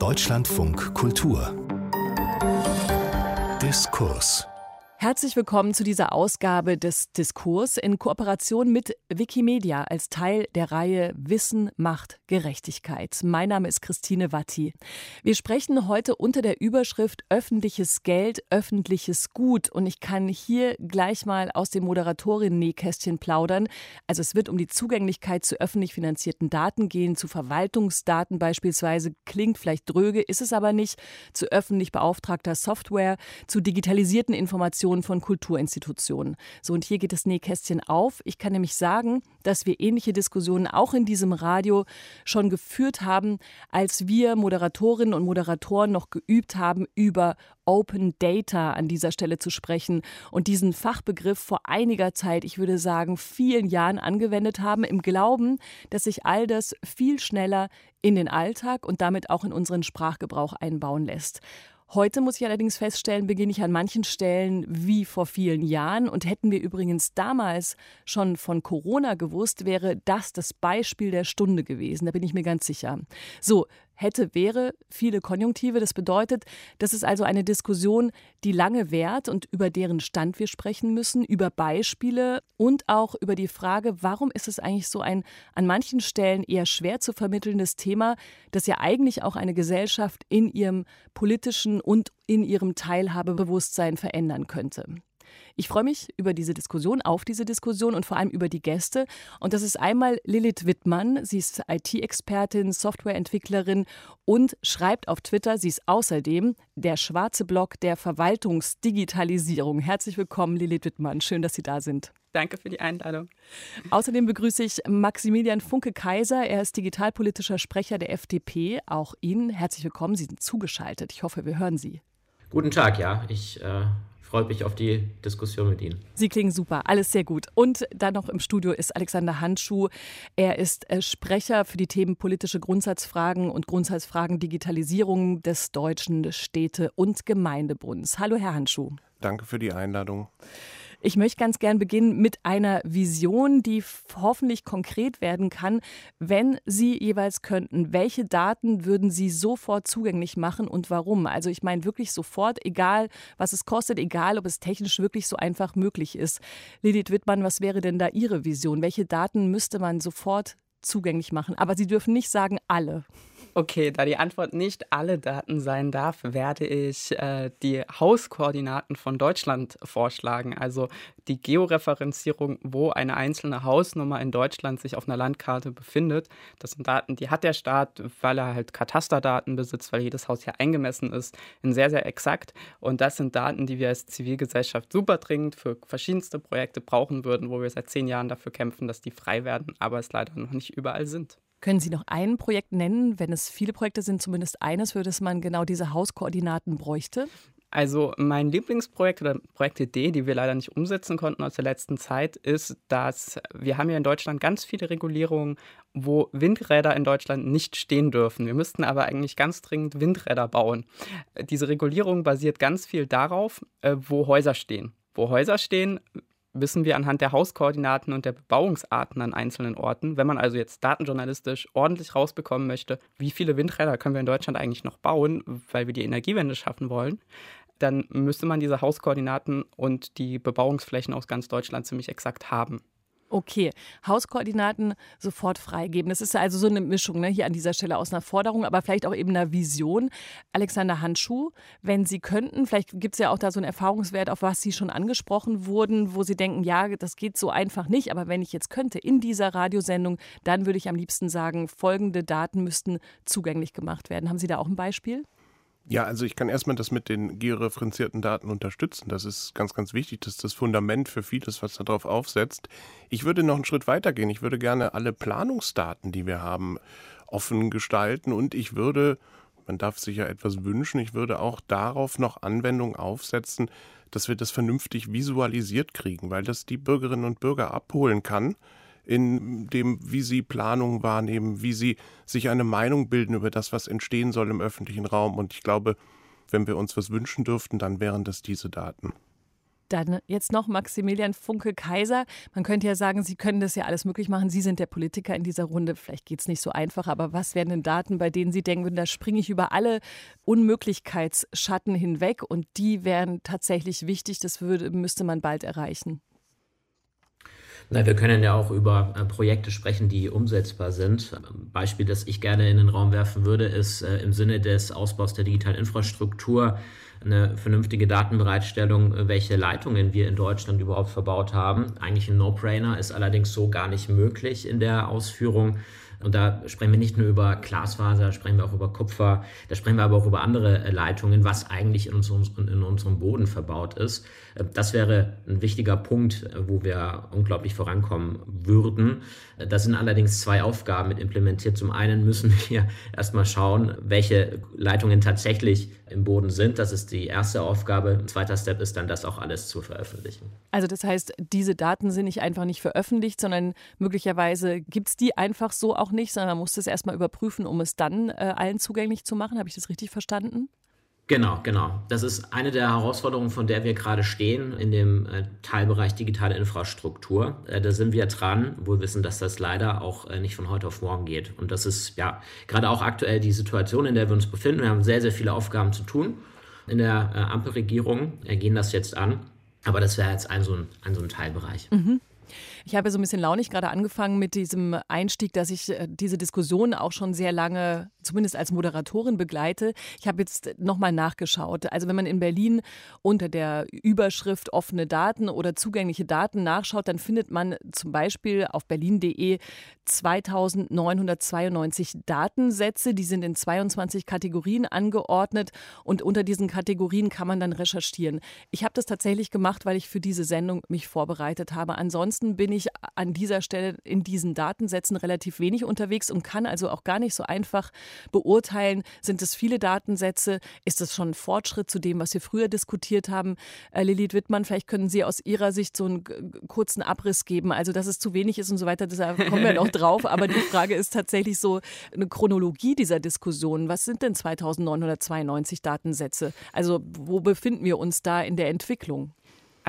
Deutschlandfunk Kultur. Diskurs Herzlich willkommen zu dieser Ausgabe des Diskurs in Kooperation mit Wikimedia als Teil der Reihe Wissen macht Gerechtigkeit. Mein Name ist Christine Watti. Wir sprechen heute unter der Überschrift öffentliches Geld, öffentliches Gut und ich kann hier gleich mal aus dem Moderatorin-Nähkästchen plaudern. Also es wird um die Zugänglichkeit zu öffentlich finanzierten Daten gehen, zu Verwaltungsdaten beispielsweise, klingt vielleicht dröge, ist es aber nicht, zu öffentlich beauftragter Software, zu digitalisierten Informationen Informationen von Kulturinstitutionen. So, und hier geht das Nähkästchen auf. Ich kann nämlich sagen, dass wir ähnliche Diskussionen auch in diesem Radio schon geführt haben, als wir Moderatorinnen und Moderatoren noch geübt haben, über Open Data an dieser Stelle zu sprechen und diesen Fachbegriff vor einiger Zeit, ich würde sagen, vielen Jahren angewendet haben, im Glauben, dass sich all das viel schneller in den Alltag und damit auch in unseren Sprachgebrauch einbauen lässt. Heute muss ich allerdings feststellen, beginne ich an manchen Stellen wie vor vielen Jahren. Und hätten wir übrigens damals schon von Corona gewusst, wäre das das Beispiel der Stunde gewesen. Da bin ich mir ganz sicher. So, hätte, wäre, viele Konjunktive. Das bedeutet, das ist also eine Diskussion, die lange währt und über deren Stand wir sprechen müssen, über Beispiele und auch über die Frage, warum ist es eigentlich so ein an manchen Stellen eher schwer zu vermittelndes Thema, das ja eigentlich auch eine Gesellschaft in ihrem politischen und in ihrem Teilhabebewusstsein verändern könnte. Ich freue mich über diese Diskussion, auf diese Diskussion und vor allem über die Gäste. Und das ist einmal Lilith Wittmann. Sie ist IT-Expertin, Softwareentwicklerin und schreibt auf Twitter. Sie ist außerdem der schwarze Block der Verwaltungsdigitalisierung. Herzlich willkommen, Lilith Wittmann. Schön, dass Sie da sind. Danke für die Einladung. Außerdem begrüße ich Maximilian Funke-Kaiser. Er ist digitalpolitischer Sprecher der FDP. Auch Ihnen herzlich willkommen. Sie sind zugeschaltet. Ich hoffe, wir hören Sie. Guten Tag, ja. Ich äh, freue mich auf die Diskussion mit Ihnen. Sie klingen super, alles sehr gut. Und dann noch im Studio ist Alexander Handschuh. Er ist äh, Sprecher für die Themen politische Grundsatzfragen und Grundsatzfragen Digitalisierung des Deutschen Städte- und Gemeindebunds. Hallo, Herr Handschuh. Danke für die Einladung. Ich möchte ganz gern beginnen mit einer Vision, die hoffentlich konkret werden kann, wenn Sie jeweils könnten. Welche Daten würden Sie sofort zugänglich machen und warum? Also ich meine wirklich sofort, egal was es kostet, egal ob es technisch wirklich so einfach möglich ist. Lilith Wittmann, was wäre denn da Ihre Vision? Welche Daten müsste man sofort zugänglich machen? Aber Sie dürfen nicht sagen alle. Okay, da die Antwort nicht alle Daten sein darf, werde ich äh, die Hauskoordinaten von Deutschland vorschlagen. Also die Georeferenzierung, wo eine einzelne Hausnummer in Deutschland sich auf einer Landkarte befindet. Das sind Daten, die hat der Staat, weil er halt Katasterdaten besitzt, weil jedes Haus hier eingemessen ist, in sehr, sehr exakt. Und das sind Daten, die wir als Zivilgesellschaft super dringend für verschiedenste Projekte brauchen würden, wo wir seit zehn Jahren dafür kämpfen, dass die frei werden, aber es leider noch nicht überall sind. Können Sie noch ein Projekt nennen, wenn es viele Projekte sind, zumindest eines, für das man genau diese Hauskoordinaten bräuchte? Also mein Lieblingsprojekt oder Projektidee, die wir leider nicht umsetzen konnten aus der letzten Zeit, ist, dass wir haben ja in Deutschland ganz viele Regulierungen, wo Windräder in Deutschland nicht stehen dürfen. Wir müssten aber eigentlich ganz dringend Windräder bauen. Diese Regulierung basiert ganz viel darauf, äh, wo Häuser stehen. Wo Häuser stehen, wissen wir anhand der Hauskoordinaten und der Bebauungsarten an einzelnen Orten. Wenn man also jetzt datenjournalistisch ordentlich rausbekommen möchte, wie viele Windräder können wir in Deutschland eigentlich noch bauen, weil wir die Energiewende schaffen wollen, dann müsste man diese Hauskoordinaten und die Bebauungsflächen aus ganz Deutschland ziemlich exakt haben. Okay, Hauskoordinaten sofort freigeben. Das ist also so eine Mischung ne, hier an dieser Stelle aus einer Forderung, aber vielleicht auch eben einer Vision. Alexander Handschuh, wenn Sie könnten, vielleicht gibt es ja auch da so einen Erfahrungswert, auf was Sie schon angesprochen wurden, wo Sie denken, ja, das geht so einfach nicht, aber wenn ich jetzt könnte in dieser Radiosendung, dann würde ich am liebsten sagen, folgende Daten müssten zugänglich gemacht werden. Haben Sie da auch ein Beispiel? Ja, also ich kann erstmal das mit den georeferenzierten Daten unterstützen. Das ist ganz, ganz wichtig. Das ist das Fundament für vieles, was darauf aufsetzt. Ich würde noch einen Schritt weiter gehen. Ich würde gerne alle Planungsdaten, die wir haben, offen gestalten und ich würde, man darf sich ja etwas wünschen, ich würde auch darauf noch Anwendungen aufsetzen, dass wir das vernünftig visualisiert kriegen, weil das die Bürgerinnen und Bürger abholen kann in dem, wie sie Planungen wahrnehmen, wie sie sich eine Meinung bilden über das, was entstehen soll im öffentlichen Raum. Und ich glaube, wenn wir uns was wünschen dürften, dann wären das diese Daten. Dann jetzt noch Maximilian Funke-Kaiser. Man könnte ja sagen, Sie können das ja alles möglich machen. Sie sind der Politiker in dieser Runde. Vielleicht geht es nicht so einfach, aber was wären denn Daten, bei denen Sie denken, da springe ich über alle Unmöglichkeitsschatten hinweg und die wären tatsächlich wichtig, das würde, müsste man bald erreichen? Na, wir können ja auch über äh, Projekte sprechen, die umsetzbar sind. Ein Beispiel, das ich gerne in den Raum werfen würde, ist äh, im Sinne des Ausbaus der digitalen Infrastruktur eine vernünftige Datenbereitstellung, äh, welche Leitungen wir in Deutschland überhaupt verbaut haben. Eigentlich ein No-Brainer, ist allerdings so gar nicht möglich in der Ausführung. Und da sprechen wir nicht nur über Glasfaser, da sprechen wir auch über Kupfer, da sprechen wir aber auch über andere äh, Leitungen, was eigentlich in unserem, in unserem Boden verbaut ist. Äh, das wäre ein wichtiger Punkt, äh, wo wir unglaublich vorankommen würden. Da sind allerdings zwei Aufgaben mit implementiert. Zum einen müssen wir erstmal schauen, welche Leitungen tatsächlich im Boden sind. Das ist die erste Aufgabe. Ein zweiter Step ist dann, das auch alles zu veröffentlichen. Also das heißt, diese Daten sind nicht einfach nicht veröffentlicht, sondern möglicherweise gibt es die einfach so auch nicht, sondern man muss das erstmal überprüfen, um es dann äh, allen zugänglich zu machen. Habe ich das richtig verstanden? Genau, genau. Das ist eine der Herausforderungen, von der wir gerade stehen in dem äh, Teilbereich digitale Infrastruktur. Äh, da sind wir dran, wo wir wissen, dass das leider auch äh, nicht von heute auf morgen geht. Und das ist ja gerade auch aktuell die Situation, in der wir uns befinden. Wir haben sehr, sehr viele Aufgaben zu tun. In der Ampelregierung gehen das jetzt an. Aber das wäre jetzt ein so ein, ein, so ein Teilbereich. Mhm. Ich habe so ein bisschen launig gerade angefangen mit diesem Einstieg, dass ich diese Diskussion auch schon sehr lange, zumindest als Moderatorin begleite. Ich habe jetzt nochmal nachgeschaut. Also wenn man in Berlin unter der Überschrift offene Daten oder zugängliche Daten nachschaut, dann findet man zum Beispiel auf berlin.de 2992 Datensätze. Die sind in 22 Kategorien angeordnet und unter diesen Kategorien kann man dann recherchieren. Ich habe das tatsächlich gemacht, weil ich für diese Sendung mich vorbereitet habe. Ansonsten bin ich an dieser Stelle in diesen Datensätzen relativ wenig unterwegs und kann also auch gar nicht so einfach beurteilen, sind es viele Datensätze, ist das schon ein Fortschritt zu dem, was wir früher diskutiert haben. Äh, Lilith Wittmann, vielleicht können Sie aus Ihrer Sicht so einen kurzen Abriss geben, also dass es zu wenig ist und so weiter, da kommen wir noch drauf, aber die Frage ist tatsächlich so eine Chronologie dieser Diskussion. Was sind denn 2992 Datensätze? Also wo befinden wir uns da in der Entwicklung?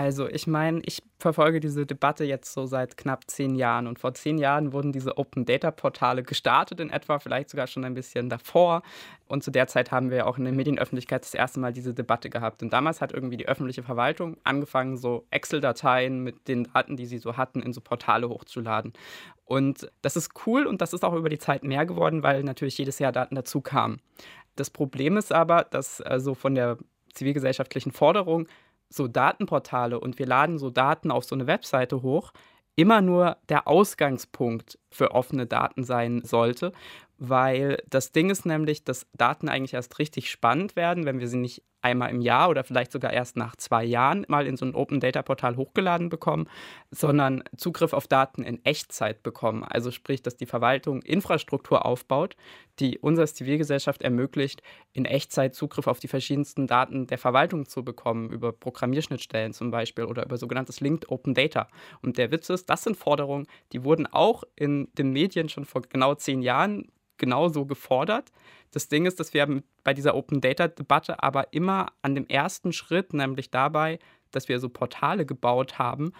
Also ich meine, ich verfolge diese Debatte jetzt so seit knapp zehn Jahren und vor zehn Jahren wurden diese Open Data Portale gestartet in etwa, vielleicht sogar schon ein bisschen davor. Und zu der Zeit haben wir auch in der Medienöffentlichkeit das erste Mal diese Debatte gehabt. Und damals hat irgendwie die öffentliche Verwaltung angefangen, so Excel-Dateien mit den Daten, die sie so hatten, in so Portale hochzuladen. Und das ist cool und das ist auch über die Zeit mehr geworden, weil natürlich jedes Jahr Daten dazu kamen. Das Problem ist aber, dass also von der zivilgesellschaftlichen Forderung so Datenportale und wir laden so Daten auf so eine Webseite hoch, immer nur der Ausgangspunkt für offene Daten sein sollte, weil das Ding ist nämlich, dass Daten eigentlich erst richtig spannend werden, wenn wir sie nicht einmal im Jahr oder vielleicht sogar erst nach zwei Jahren mal in so ein Open Data Portal hochgeladen bekommen, sondern Zugriff auf Daten in Echtzeit bekommen. Also sprich, dass die Verwaltung Infrastruktur aufbaut, die uns als Zivilgesellschaft ermöglicht, in Echtzeit Zugriff auf die verschiedensten Daten der Verwaltung zu bekommen, über Programmierschnittstellen zum Beispiel oder über sogenanntes Linked Open Data. Und der Witz ist, das sind Forderungen, die wurden auch in den Medien schon vor genau zehn Jahren genauso gefordert. Das Ding ist, dass wir bei dieser Open Data Debatte aber immer an dem ersten Schritt, nämlich dabei, dass wir so Portale gebaut haben,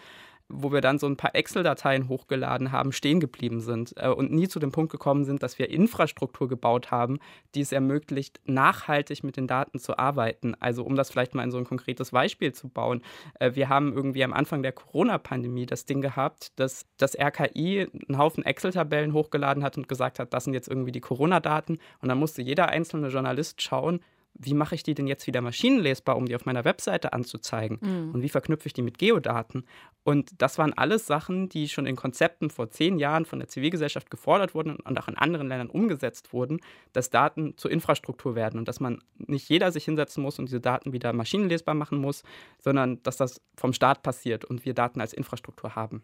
wo wir dann so ein paar Excel-Dateien hochgeladen haben, stehen geblieben sind äh, und nie zu dem Punkt gekommen sind, dass wir Infrastruktur gebaut haben, die es ermöglicht, nachhaltig mit den Daten zu arbeiten. Also um das vielleicht mal in so ein konkretes Beispiel zu bauen. Äh, wir haben irgendwie am Anfang der Corona-Pandemie das Ding gehabt, dass das RKI einen Haufen Excel-Tabellen hochgeladen hat und gesagt hat, das sind jetzt irgendwie die Corona-Daten. Und dann musste jeder einzelne Journalist schauen, wie mache ich die denn jetzt wieder maschinenlesbar, um die auf meiner Webseite anzuzeigen? Mhm. Und wie verknüpfe ich die mit Geodaten? Und das waren alles Sachen, die schon in Konzepten vor zehn Jahren von der Zivilgesellschaft gefordert wurden und auch in anderen Ländern umgesetzt wurden, dass Daten zur Infrastruktur werden und dass man nicht jeder sich hinsetzen muss und diese Daten wieder maschinenlesbar machen muss, sondern dass das vom Staat passiert und wir Daten als Infrastruktur haben.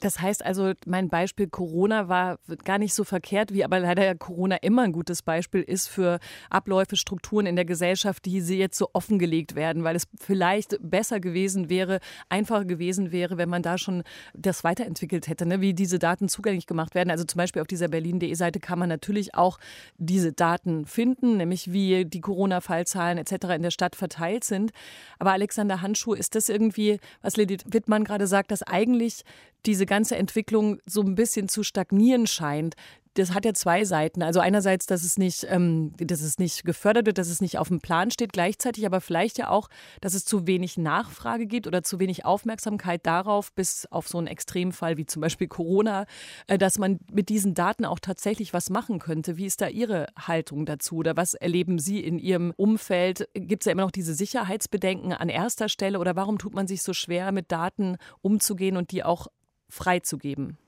Das heißt also, mein Beispiel Corona war gar nicht so verkehrt, wie aber leider Corona immer ein gutes Beispiel ist für Abläufe, Strukturen in der Gesellschaft, die sie jetzt so offengelegt werden, weil es vielleicht besser gewesen wäre, einfacher gewesen wäre, wenn man da schon das weiterentwickelt hätte, ne? wie diese Daten zugänglich gemacht werden. Also zum Beispiel auf dieser berlin.de Seite kann man natürlich auch diese Daten finden, nämlich wie die Corona-Fallzahlen etc. in der Stadt verteilt sind. Aber Alexander Handschuh, ist das irgendwie, was Lady Wittmann gerade sagt, dass eigentlich diese ganze Entwicklung so ein bisschen zu stagnieren scheint das hat ja zwei Seiten. Also einerseits, dass es nicht, ähm, dass es nicht gefördert wird, dass es nicht auf dem Plan steht, gleichzeitig aber vielleicht ja auch, dass es zu wenig Nachfrage gibt oder zu wenig Aufmerksamkeit darauf, bis auf so einen Extremfall wie zum Beispiel Corona, äh, dass man mit diesen Daten auch tatsächlich was machen könnte. Wie ist da Ihre Haltung dazu oder was erleben Sie in Ihrem Umfeld? Gibt es ja immer noch diese Sicherheitsbedenken an erster Stelle oder warum tut man sich so schwer, mit Daten umzugehen und die auch freizugeben?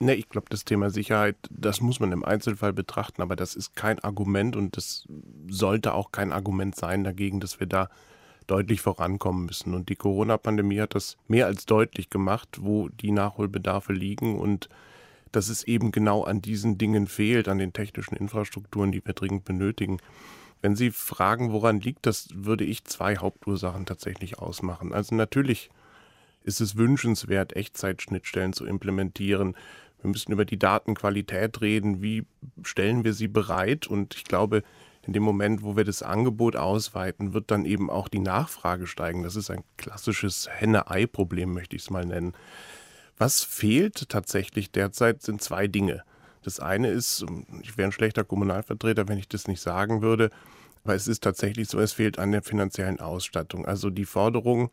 Ne, ich glaube, das Thema Sicherheit, das muss man im Einzelfall betrachten, aber das ist kein Argument und das sollte auch kein Argument sein dagegen, dass wir da deutlich vorankommen müssen. Und die Corona-Pandemie hat das mehr als deutlich gemacht, wo die Nachholbedarfe liegen und dass es eben genau an diesen Dingen fehlt, an den technischen Infrastrukturen, die wir dringend benötigen. Wenn Sie fragen, woran liegt das, würde ich zwei Hauptursachen tatsächlich ausmachen. Also natürlich ist es wünschenswert, Echtzeitschnittstellen zu implementieren. Wir müssen über die Datenqualität reden. Wie stellen wir sie bereit? Und ich glaube, in dem Moment, wo wir das Angebot ausweiten, wird dann eben auch die Nachfrage steigen. Das ist ein klassisches Henne-Ei-Problem, möchte ich es mal nennen. Was fehlt tatsächlich derzeit, sind zwei Dinge. Das eine ist, ich wäre ein schlechter Kommunalvertreter, wenn ich das nicht sagen würde, aber es ist tatsächlich so, es fehlt an der finanziellen Ausstattung. Also die Forderung,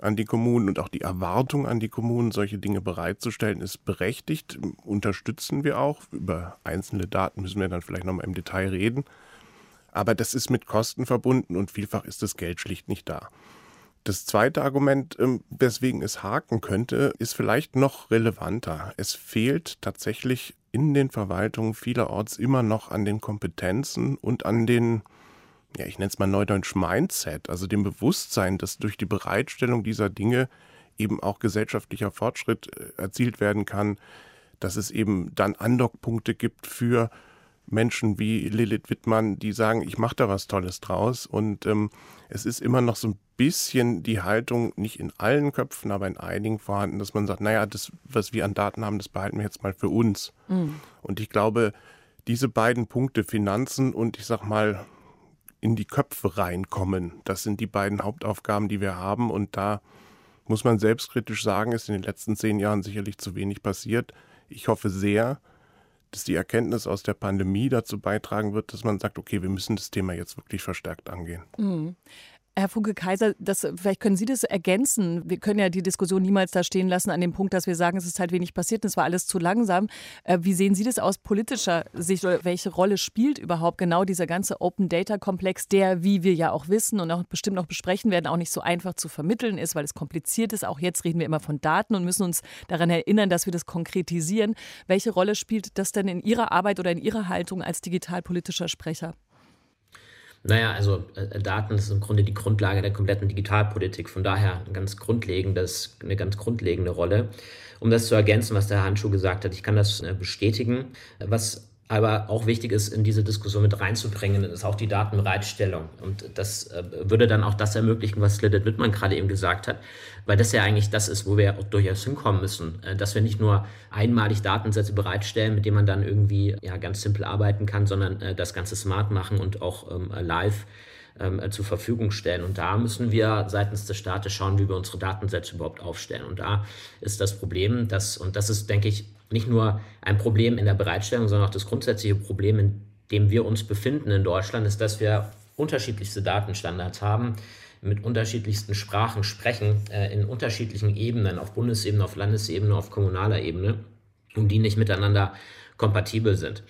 an die Kommunen und auch die Erwartung an die Kommunen, solche Dinge bereitzustellen, ist berechtigt. Unterstützen wir auch. Über einzelne Daten müssen wir dann vielleicht nochmal im Detail reden. Aber das ist mit Kosten verbunden und vielfach ist das Geld schlicht nicht da. Das zweite Argument, ähm, weswegen es haken könnte, ist vielleicht noch relevanter. Es fehlt tatsächlich in den Verwaltungen vielerorts immer noch an den Kompetenzen und an den ja, ich nenne es mal Neudeutsch Mindset, also dem Bewusstsein, dass durch die Bereitstellung dieser Dinge eben auch gesellschaftlicher Fortschritt äh, erzielt werden kann, dass es eben dann Andockpunkte gibt für Menschen wie Lilith Wittmann, die sagen, ich mache da was Tolles draus. Und ähm, es ist immer noch so ein bisschen die Haltung, nicht in allen Köpfen, aber in einigen vorhanden, dass man sagt, naja, das, was wir an Daten haben, das behalten wir jetzt mal für uns. Mhm. Und ich glaube, diese beiden Punkte, Finanzen und ich sag mal, in die Köpfe reinkommen. Das sind die beiden Hauptaufgaben, die wir haben. Und da muss man selbstkritisch sagen, ist in den letzten zehn Jahren sicherlich zu wenig passiert. Ich hoffe sehr, dass die Erkenntnis aus der Pandemie dazu beitragen wird, dass man sagt, okay, wir müssen das Thema jetzt wirklich verstärkt angehen. Mhm. Herr Funke-Kaiser, vielleicht können Sie das ergänzen. Wir können ja die Diskussion niemals da stehen lassen an dem Punkt, dass wir sagen, es ist halt wenig passiert, es war alles zu langsam. Äh, wie sehen Sie das aus politischer Sicht welche Rolle spielt überhaupt genau dieser ganze Open-Data-Komplex, der, wie wir ja auch wissen und auch bestimmt noch besprechen werden, auch nicht so einfach zu vermitteln ist, weil es kompliziert ist. Auch jetzt reden wir immer von Daten und müssen uns daran erinnern, dass wir das konkretisieren. Welche Rolle spielt das denn in Ihrer Arbeit oder in Ihrer Haltung als digitalpolitischer Sprecher? Naja, also äh, Daten ist im Grunde die Grundlage der kompletten Digitalpolitik. Von daher ein ganz grundlegendes, eine ganz grundlegende Rolle. Um das zu ergänzen, was der Handschuh gesagt hat, ich kann das äh, bestätigen. Was aber auch wichtig ist, in diese Diskussion mit reinzubringen, ist auch die Datenbereitstellung. Und das äh, würde dann auch das ermöglichen, was Lilith Wittmann gerade eben gesagt hat, weil das ja eigentlich das ist, wo wir auch durchaus hinkommen müssen, äh, dass wir nicht nur einmalig Datensätze bereitstellen, mit denen man dann irgendwie ja ganz simpel arbeiten kann, sondern äh, das Ganze smart machen und auch ähm, live ähm, zur Verfügung stellen. Und da müssen wir seitens des Staates schauen, wie wir unsere Datensätze überhaupt aufstellen. Und da ist das Problem, dass, und das ist, denke ich, nicht nur ein Problem in der Bereitstellung, sondern auch das grundsätzliche Problem, in dem wir uns befinden in Deutschland, ist, dass wir unterschiedlichste Datenstandards haben, mit unterschiedlichsten Sprachen sprechen, äh, in unterschiedlichen Ebenen, auf Bundesebene, auf Landesebene, auf kommunaler Ebene, und die nicht miteinander kompatibel sind.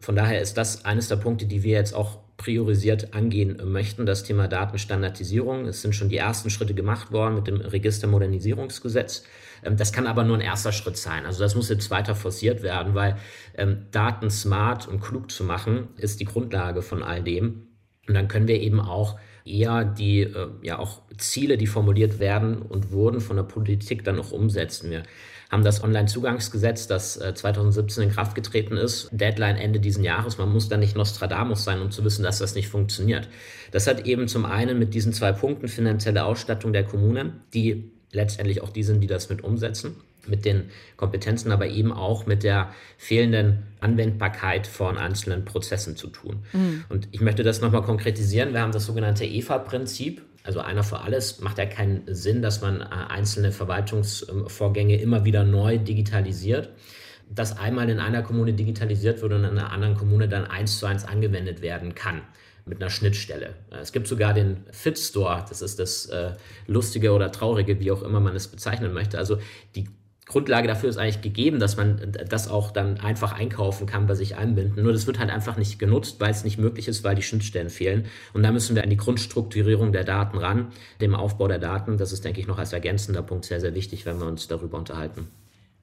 Von daher ist das eines der Punkte, die wir jetzt auch priorisiert angehen möchten, das Thema Datenstandardisierung. Es sind schon die ersten Schritte gemacht worden mit dem Registermodernisierungsgesetz. Ähm, das kann aber nur ein erster Schritt sein. Also das muss jetzt weiter forciert werden, weil ähm, Daten smart und klug zu machen, ist die Grundlage von all dem. Und dann können wir eben auch eher die äh, ja auch Ziele, die formuliert werden und wurden von der Politik dann auch umsetzen. Wir haben das Onlinezugangsgesetz, das 2017 äh, in Kraft getreten ist, Deadline Ende diesen Jahres. Man muss da nicht Nostradamus sein, um zu wissen, dass das nicht funktioniert. Das hat eben zum einen mit diesen zwei Punkten finanzielle Ausstattung der Kommunen, die letztendlich auch die sind, die das mit umsetzen mit den Kompetenzen, aber eben auch mit der fehlenden Anwendbarkeit von einzelnen Prozessen zu tun. Mhm. Und ich möchte das nochmal konkretisieren. Wir haben das sogenannte EFA-Prinzip. Also einer für alles macht ja keinen Sinn, dass man äh, einzelne Verwaltungsvorgänge immer wieder neu digitalisiert. Dass einmal in einer Kommune digitalisiert wird und in einer anderen Kommune dann eins zu eins angewendet werden kann mit einer Schnittstelle. Äh, es gibt sogar den Fit Store, das ist das äh, Lustige oder Traurige, wie auch immer man es bezeichnen möchte. Also die Grundlage dafür ist eigentlich gegeben, dass man das auch dann einfach einkaufen kann, bei sich einbinden. Nur das wird halt einfach nicht genutzt, weil es nicht möglich ist, weil die Schnittstellen fehlen. Und da müssen wir an die Grundstrukturierung der Daten ran, dem Aufbau der Daten. Das ist, denke ich, noch als ergänzender Punkt sehr, sehr wichtig, wenn wir uns darüber unterhalten.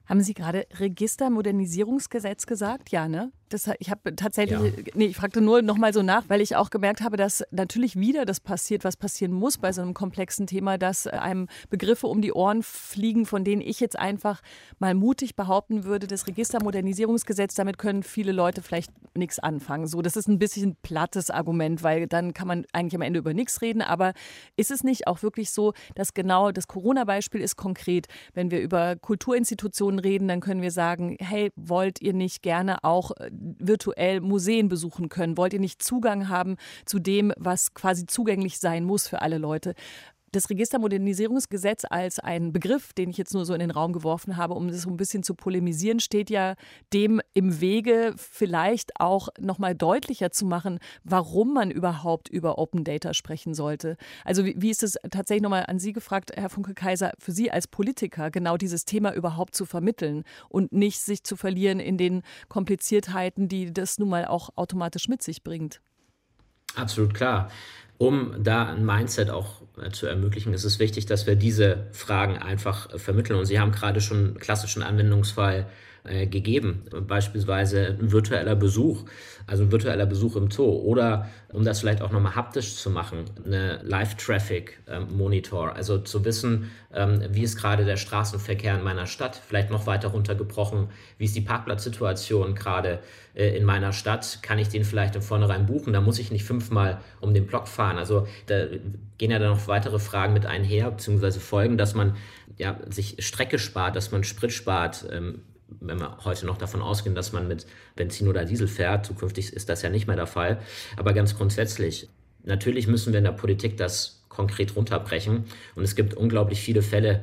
Haben Sie gerade Registermodernisierungsgesetz gesagt? Ja, ne? Das, ich habe tatsächlich, ja. nee, ich fragte nur noch mal so nach, weil ich auch gemerkt habe, dass natürlich wieder das passiert, was passieren muss bei so einem komplexen Thema, dass einem Begriffe um die Ohren fliegen, von denen ich jetzt einfach mal mutig behaupten würde, das Registermodernisierungsgesetz, damit können viele Leute vielleicht nichts anfangen. So, das ist ein bisschen ein plattes Argument, weil dann kann man eigentlich am Ende über nichts reden. Aber ist es nicht auch wirklich so, dass genau das Corona-Beispiel ist konkret, wenn wir über Kulturinstitutionen reden, dann können wir sagen, hey, wollt ihr nicht gerne auch äh, virtuell Museen besuchen können? Wollt ihr nicht Zugang haben zu dem, was quasi zugänglich sein muss für alle Leute? Das Registermodernisierungsgesetz als ein Begriff, den ich jetzt nur so in den Raum geworfen habe, um das so ein bisschen zu polemisieren, steht ja dem im Wege, vielleicht auch noch mal deutlicher zu machen, warum man überhaupt über Open Data sprechen sollte. Also wie, wie ist es tatsächlich noch mal an Sie gefragt, Herr Funke-Kaiser, für Sie als Politiker genau dieses Thema überhaupt zu vermitteln und nicht sich zu verlieren in den Kompliziertheiten, die das nun mal auch automatisch mit sich bringt? Absolut klar um da ein Mindset auch äh, zu ermöglichen, ist es wichtig, dass wir diese Fragen einfach äh, vermitteln. Und Sie haben gerade schon einen klassischen Anwendungsfall äh, gegeben, beispielsweise ein virtueller Besuch, also ein virtueller Besuch im Zoo. Oder um das vielleicht auch nochmal haptisch zu machen, eine Live-Traffic-Monitor, ähm, also zu wissen, ähm, wie ist gerade der Straßenverkehr in meiner Stadt, vielleicht noch weiter runtergebrochen, wie ist die Parkplatzsituation gerade äh, in meiner Stadt, kann ich den vielleicht im Vornherein buchen, da muss ich nicht fünfmal um den Block fahren. Also da gehen ja dann noch weitere Fragen mit einher, beziehungsweise folgen, dass man ja, sich Strecke spart, dass man Sprit spart, ähm, wenn wir heute noch davon ausgehen, dass man mit Benzin oder Diesel fährt, zukünftig ist das ja nicht mehr der Fall. Aber ganz grundsätzlich, natürlich müssen wir in der Politik das konkret runterbrechen. Und es gibt unglaublich viele Fälle,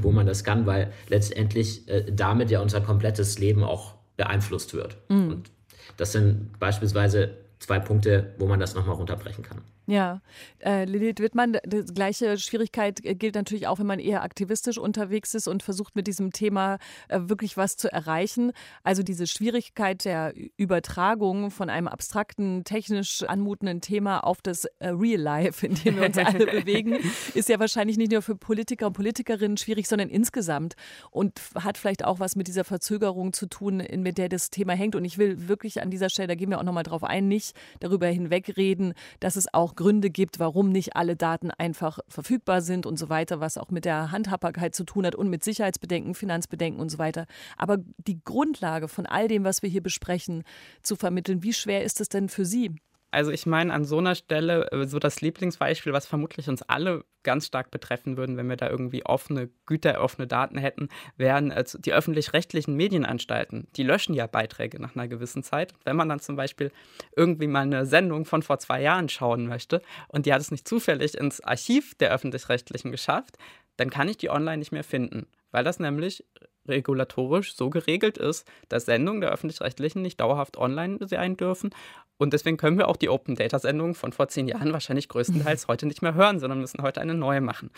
wo, man das kann, weil letztendlich äh, damit ja unser komplettes Leben auch beeinflusst wird. Mhm. Und das sind beispielsweise zwei Punkte, wo man das nochmal runterbrechen kann. Ja, äh, Lilith Wittmann, die gleiche Schwierigkeit gilt natürlich auch, wenn man eher aktivistisch unterwegs ist und versucht mit diesem Thema äh, wirklich was zu erreichen. Also diese Schwierigkeit der Übertragung von einem abstrakten, technisch anmutenden Thema auf das äh, Real Life, in dem wir uns alle bewegen, ist ja wahrscheinlich nicht nur für Politiker und Politikerinnen schwierig, sondern insgesamt und hat vielleicht auch was mit dieser Verzögerung zu tun, in, mit der das Thema hängt. Und ich will wirklich an dieser Stelle, da gehen wir auch nochmal drauf ein, nicht darüber hinwegreden, dass es auch Gründe gibt, warum nicht alle Daten einfach verfügbar sind und so weiter, was auch mit der Handhabbarkeit zu tun hat und mit Sicherheitsbedenken, Finanzbedenken und so weiter. Aber die Grundlage von all dem, was wir hier besprechen, zu vermitteln, wie schwer ist es denn für Sie? Also ich meine an so einer Stelle äh, so das Lieblingsbeispiel, was vermutlich uns alle ganz stark betreffen würden, wenn wir da irgendwie offene Güter, offene Daten hätten, wären also die öffentlich-rechtlichen Medienanstalten. Die löschen ja Beiträge nach einer gewissen Zeit. Wenn man dann zum Beispiel irgendwie mal eine Sendung von vor zwei Jahren schauen möchte und die hat es nicht zufällig ins Archiv der öffentlich-rechtlichen geschafft, dann kann ich die online nicht mehr finden, weil das nämlich regulatorisch so geregelt ist, dass Sendungen der öffentlich-rechtlichen nicht dauerhaft online sein dürfen. Und deswegen können wir auch die Open Data Sendungen von vor zehn Jahren wahrscheinlich größtenteils heute nicht mehr hören, sondern müssen heute eine neue machen.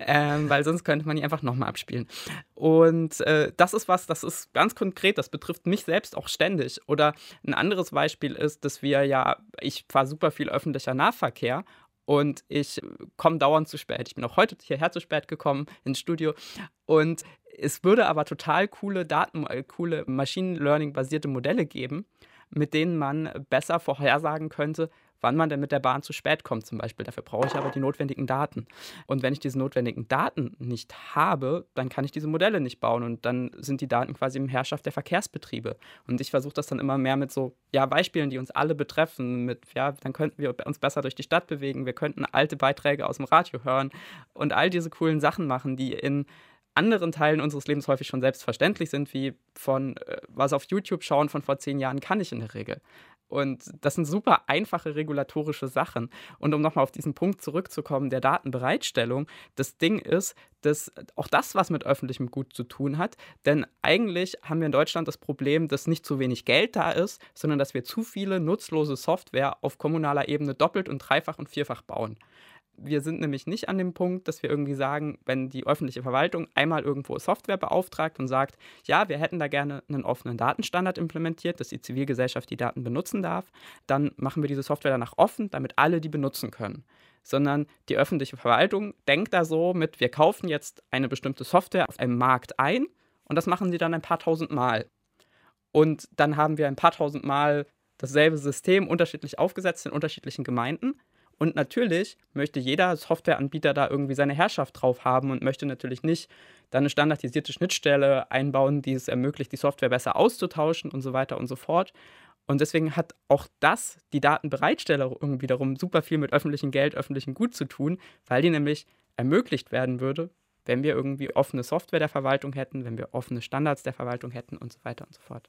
Ähm, weil sonst könnte man die einfach nochmal abspielen. Und äh, das ist was, das ist ganz konkret, das betrifft mich selbst auch ständig. Oder ein anderes Beispiel ist, dass wir ja, ich fahre super viel öffentlicher Nahverkehr und ich komme dauernd zu spät. Ich bin auch heute hierher zu spät gekommen ins Studio und es würde aber total coole Daten, äh, coole Machine Learning basierte Modelle geben, mit denen man besser vorhersagen könnte, wann man denn mit der Bahn zu spät kommt zum Beispiel. Dafür brauche ich aber die notwendigen Daten. Und wenn ich diese notwendigen Daten nicht habe, dann kann ich diese Modelle nicht bauen und dann sind die Daten quasi im Herrschaft der Verkehrsbetriebe. Und ich versuche das dann immer mehr mit so ja, Beispielen, die uns alle betreffen, mit ja, dann könnten wir uns besser durch die Stadt bewegen, wir könnten alte Beiträge aus dem Radio hören und all diese coolen Sachen machen, die in anderen Teilen unseres Lebens häufig schon selbstverständlich sind, wie von äh, was auf YouTube schauen von vor zehn Jahren kann ich in der Regel. Und das sind super einfache regulatorische Sachen. Und um nochmal auf diesen Punkt zurückzukommen, der Datenbereitstellung, das Ding ist, dass auch das was mit öffentlichem Gut zu tun hat. Denn eigentlich haben wir in Deutschland das Problem, dass nicht zu wenig Geld da ist, sondern dass wir zu viele nutzlose Software auf kommunaler Ebene doppelt und dreifach und vierfach bauen. Wir sind nämlich nicht an dem Punkt, dass wir irgendwie sagen, wenn die öffentliche Verwaltung einmal irgendwo Software beauftragt und sagt, ja, wir hätten da gerne einen offenen Datenstandard implementiert, dass die Zivilgesellschaft die Daten benutzen darf, dann machen wir diese Software danach offen, damit alle die benutzen können. Sondern die öffentliche Verwaltung denkt da so mit, wir kaufen jetzt eine bestimmte Software auf einem Markt ein und das machen sie dann ein paar tausend Mal. Und dann haben wir ein paar tausend Mal dasselbe System unterschiedlich aufgesetzt in unterschiedlichen Gemeinden. Und natürlich möchte jeder Softwareanbieter da irgendwie seine Herrschaft drauf haben und möchte natürlich nicht dann eine standardisierte Schnittstelle einbauen, die es ermöglicht, die Software besser auszutauschen und so weiter und so fort. Und deswegen hat auch das, die Datenbereitstellung wiederum super viel mit öffentlichem Geld, öffentlichem Gut zu tun, weil die nämlich ermöglicht werden würde, wenn wir irgendwie offene Software der Verwaltung hätten, wenn wir offene Standards der Verwaltung hätten und so weiter und so fort.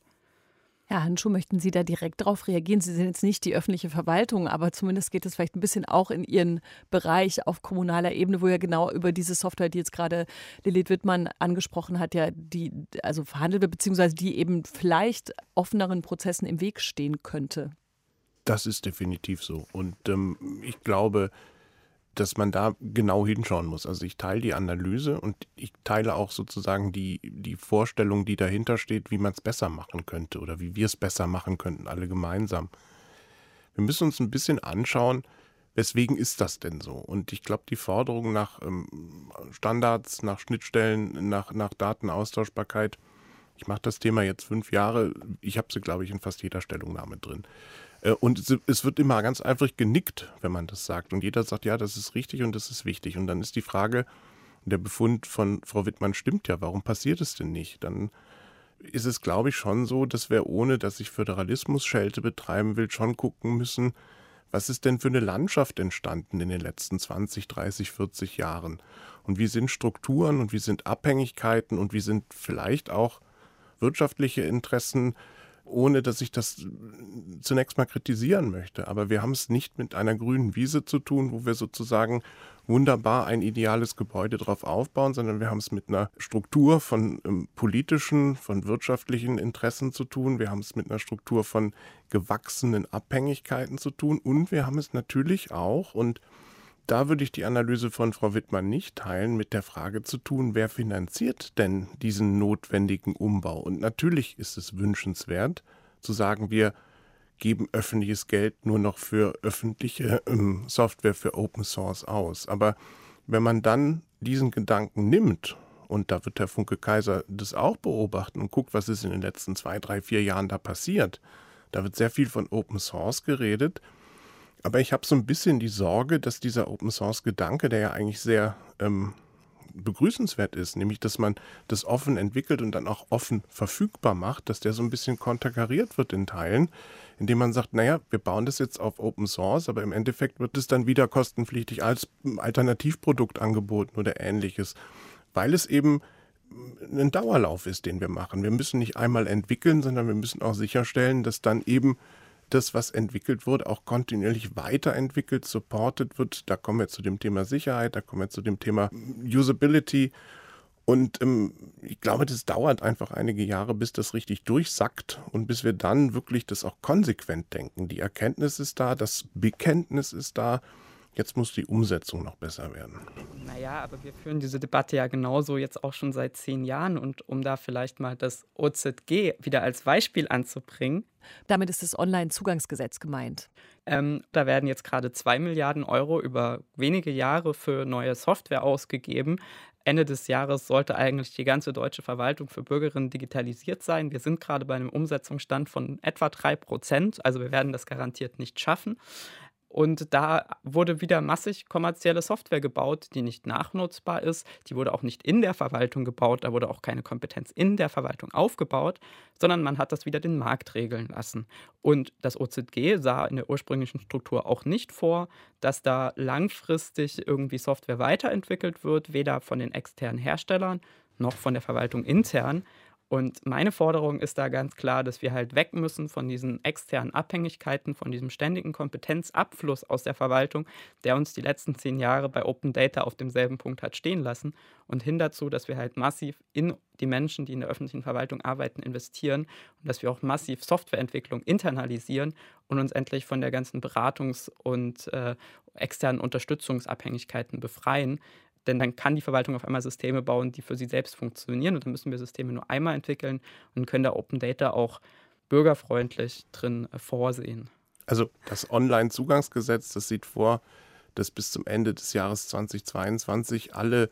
Herr Handschuh, möchten Sie da direkt darauf reagieren? Sie sind jetzt nicht die öffentliche Verwaltung, aber zumindest geht es vielleicht ein bisschen auch in Ihren Bereich auf kommunaler Ebene, wo ja genau über diese Software, die jetzt gerade Lilith Wittmann angesprochen hat, ja, die also verhandelt wird, beziehungsweise die eben vielleicht offeneren Prozessen im Weg stehen könnte. Das ist definitiv so. Und ähm, ich glaube, dass man da genau hinschauen muss. Also ich teile die Analyse und ich teile auch sozusagen die, die Vorstellung, die dahinter steht, wie man es besser machen könnte oder wie wir es besser machen könnten, alle gemeinsam. Wir müssen uns ein bisschen anschauen, weswegen ist das denn so? Und ich glaube, die Forderung nach ähm, Standards, nach Schnittstellen, nach, nach Datenaustauschbarkeit, ich mache das Thema jetzt fünf Jahre, ich habe sie, glaube ich, in fast jeder Stellungnahme drin. Äh, und es wird immer ganz einfach genickt, wenn man das sagt. Und jeder sagt, ja, das ist richtig und das ist wichtig. Und dann ist die Frage, der Befund von Frau Wittmann stimmt ja, warum passiert es denn nicht? Dann ist es, glaube ich, schon so, dass wir, ohne dass ich Föderalismus-Schelte betreiben will, schon gucken müssen, was ist denn für eine Landschaft entstanden in den letzten 20, 30, 40 Jahren? Und wie sind Strukturen und wie sind Abhängigkeiten und wie sind vielleicht auch wirtschaftliche Interessen ohne dass ich das zunächst mal kritisieren möchte. Aber wir haben es nicht mit einer grünen Wiese zu tun, wo wir sozusagen wunderbar ein ideales Gebäude drauf aufbauen, sondern wir haben es mit einer Struktur von ähm, politischen, von wirtschaftlichen Interessen zu tun. Wir haben es mit einer Struktur von gewachsenen Abhängigkeiten zu tun. Und wir haben es natürlich auch, und da würde ich die Analyse von Frau Wittmann nicht teilen, mit der Frage zu tun, wer finanziert denn diesen notwendigen Umbau? Und natürlich ist es wünschenswert zu sagen, wir geben öffentliches Geld nur noch für öffentliche ähm, Software für Open Source aus. Aber wenn man dann diesen Gedanken nimmt, und da wird Herr Funke Kaiser das auch beobachten und guckt, was ist in den letzten zwei, drei, vier Jahren da passiert, da wird sehr viel von Open Source geredet. Aber ich habe so ein bisschen die Sorge, dass dieser Open Source Gedanke, der ja eigentlich sehr ähm, begrüßenswert ist, nämlich dass man das offen entwickelt und dann auch offen verfügbar macht, dass der so ein bisschen konterkariert wird in Teilen, indem man sagt, naja, wir bauen das jetzt auf Open Source, aber im Endeffekt wird es dann wieder kostenpflichtig als Alternativprodukt angeboten oder ähnliches, weil es eben ein Dauerlauf ist, den wir machen. Wir müssen nicht einmal entwickeln, sondern wir müssen auch sicherstellen, dass dann eben das, was entwickelt wurde, auch kontinuierlich weiterentwickelt, supported wird. Da kommen wir zu dem Thema Sicherheit, da kommen wir zu dem Thema Usability. Und ähm, ich glaube, das dauert einfach einige Jahre, bis das richtig durchsackt und bis wir dann wirklich das auch konsequent denken. Die Erkenntnis ist da, das Bekenntnis ist da. Jetzt muss die Umsetzung noch besser werden. Naja, aber wir führen diese Debatte ja genauso jetzt auch schon seit zehn Jahren. Und um da vielleicht mal das OZG wieder als Beispiel anzubringen. Damit ist das Online-Zugangsgesetz gemeint. Ähm, da werden jetzt gerade zwei Milliarden Euro über wenige Jahre für neue Software ausgegeben. Ende des Jahres sollte eigentlich die ganze deutsche Verwaltung für Bürgerinnen digitalisiert sein. Wir sind gerade bei einem Umsetzungsstand von etwa drei Prozent. Also wir werden das garantiert nicht schaffen. Und da wurde wieder massig kommerzielle Software gebaut, die nicht nachnutzbar ist. Die wurde auch nicht in der Verwaltung gebaut. Da wurde auch keine Kompetenz in der Verwaltung aufgebaut, sondern man hat das wieder den Markt regeln lassen. Und das OZG sah in der ursprünglichen Struktur auch nicht vor, dass da langfristig irgendwie Software weiterentwickelt wird, weder von den externen Herstellern noch von der Verwaltung intern. Und meine Forderung ist da ganz klar, dass wir halt weg müssen von diesen externen Abhängigkeiten, von diesem ständigen Kompetenzabfluss aus der Verwaltung, der uns die letzten zehn Jahre bei Open Data auf demselben Punkt hat stehen lassen. Und hin dazu, dass wir halt massiv in die Menschen, die in der öffentlichen Verwaltung arbeiten, investieren und dass wir auch massiv Softwareentwicklung internalisieren und uns endlich von der ganzen Beratungs- und äh, externen Unterstützungsabhängigkeiten befreien, denn dann kann die Verwaltung auf einmal Systeme bauen, die für sie selbst funktionieren. Und dann müssen wir Systeme nur einmal entwickeln und können da Open Data auch bürgerfreundlich drin äh, vorsehen. Also das Online-Zugangsgesetz, das sieht vor, dass bis zum Ende des Jahres 2022 alle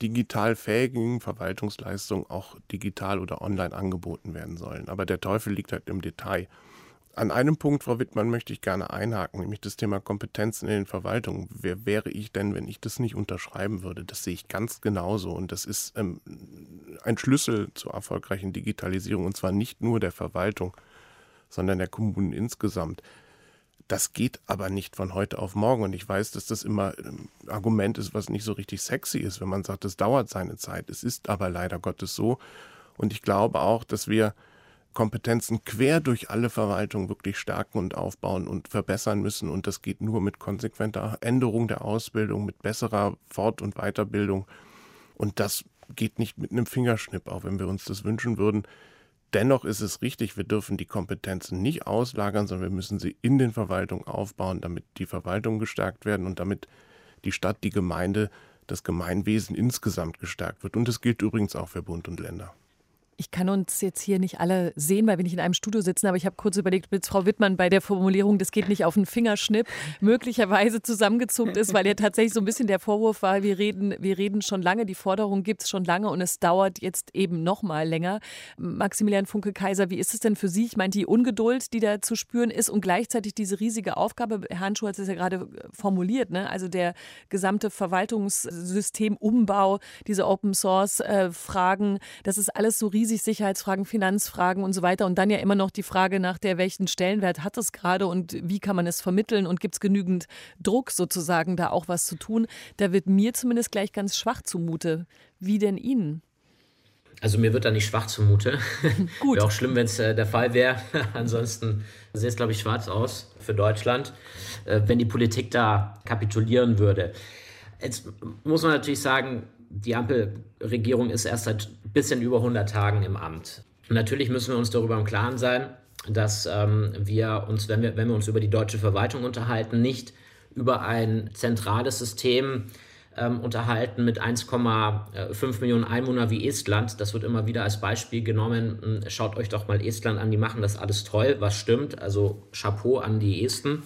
digital fähigen Verwaltungsleistungen auch digital oder online angeboten werden sollen. Aber der Teufel liegt halt im Detail. An einem Punkt, Frau Wittmann, möchte ich gerne einhaken, nämlich das Thema Kompetenzen in den Verwaltungen. Wer wäre ich denn, wenn ich das nicht unterschreiben würde? Das sehe ich ganz genauso. Und das ist ähm, ein Schlüssel zur erfolgreichen Digitalisierung, und zwar nicht nur der Verwaltung, sondern der Kommunen insgesamt. Das geht aber nicht von heute auf morgen. Und ich weiß, dass das immer ein ähm, Argument ist, was nicht so richtig sexy ist, wenn man sagt, es dauert seine Zeit. Es ist aber leider Gottes so. Und ich glaube auch, dass wir Kompetenzen quer durch alle Verwaltungen wirklich stärken und aufbauen und verbessern müssen. Und das geht nur mit konsequenter Änderung der Ausbildung, mit besserer Fort- und Weiterbildung. Und das geht nicht mit einem Fingerschnipp, auch wenn wir uns das wünschen würden. Dennoch ist es richtig, wir dürfen die Kompetenzen nicht auslagern, sondern wir müssen sie in den Verwaltungen aufbauen, damit die Verwaltungen gestärkt werden und damit die Stadt, die Gemeinde, das Gemeinwesen insgesamt gestärkt wird. Und das gilt übrigens auch für Bund und Länder. Ich kann uns jetzt hier nicht alle sehen, weil wir nicht in einem Studio sitzen, aber ich habe kurz überlegt, ob Frau Wittmann bei der Formulierung, das geht nicht auf den Fingerschnipp, möglicherweise zusammengezuckt ist, weil ja tatsächlich so ein bisschen der Vorwurf war, wir reden, wir reden schon lange, die Forderung gibt es schon lange und es dauert jetzt eben noch mal länger. Maximilian Funke-Kaiser, wie ist es denn für Sie? Ich meine, die Ungeduld, die da zu spüren ist und gleichzeitig diese riesige Aufgabe, Herr Handschuh hat es ja gerade formuliert, ne? also der gesamte Verwaltungssystemumbau, diese Open-Source-Fragen, äh, das ist alles so riesig riesig Sicherheitsfragen, Finanzfragen und so weiter. Und dann ja immer noch die Frage nach der, welchen Stellenwert hat es gerade und wie kann man es vermitteln und gibt es genügend Druck sozusagen, da auch was zu tun. Da wird mir zumindest gleich ganz schwach zumute. Wie denn Ihnen? Also mir wird da nicht schwach zumute. Gut. Wäre auch schlimm, wenn es äh, der Fall wäre. Ansonsten sieht es, glaube ich, schwarz aus für Deutschland, äh, wenn die Politik da kapitulieren würde. Jetzt muss man natürlich sagen, die Ampelregierung ist erst seit ein bisschen über 100 Tagen im Amt. natürlich müssen wir uns darüber im Klaren sein, dass ähm, wir uns, wenn wir, wenn wir uns über die deutsche Verwaltung unterhalten, nicht über ein zentrales System ähm, unterhalten mit 1,5 Millionen Einwohnern wie Estland. Das wird immer wieder als Beispiel genommen. Hm, schaut euch doch mal Estland an, die machen das alles toll, was stimmt. Also Chapeau an die Esten.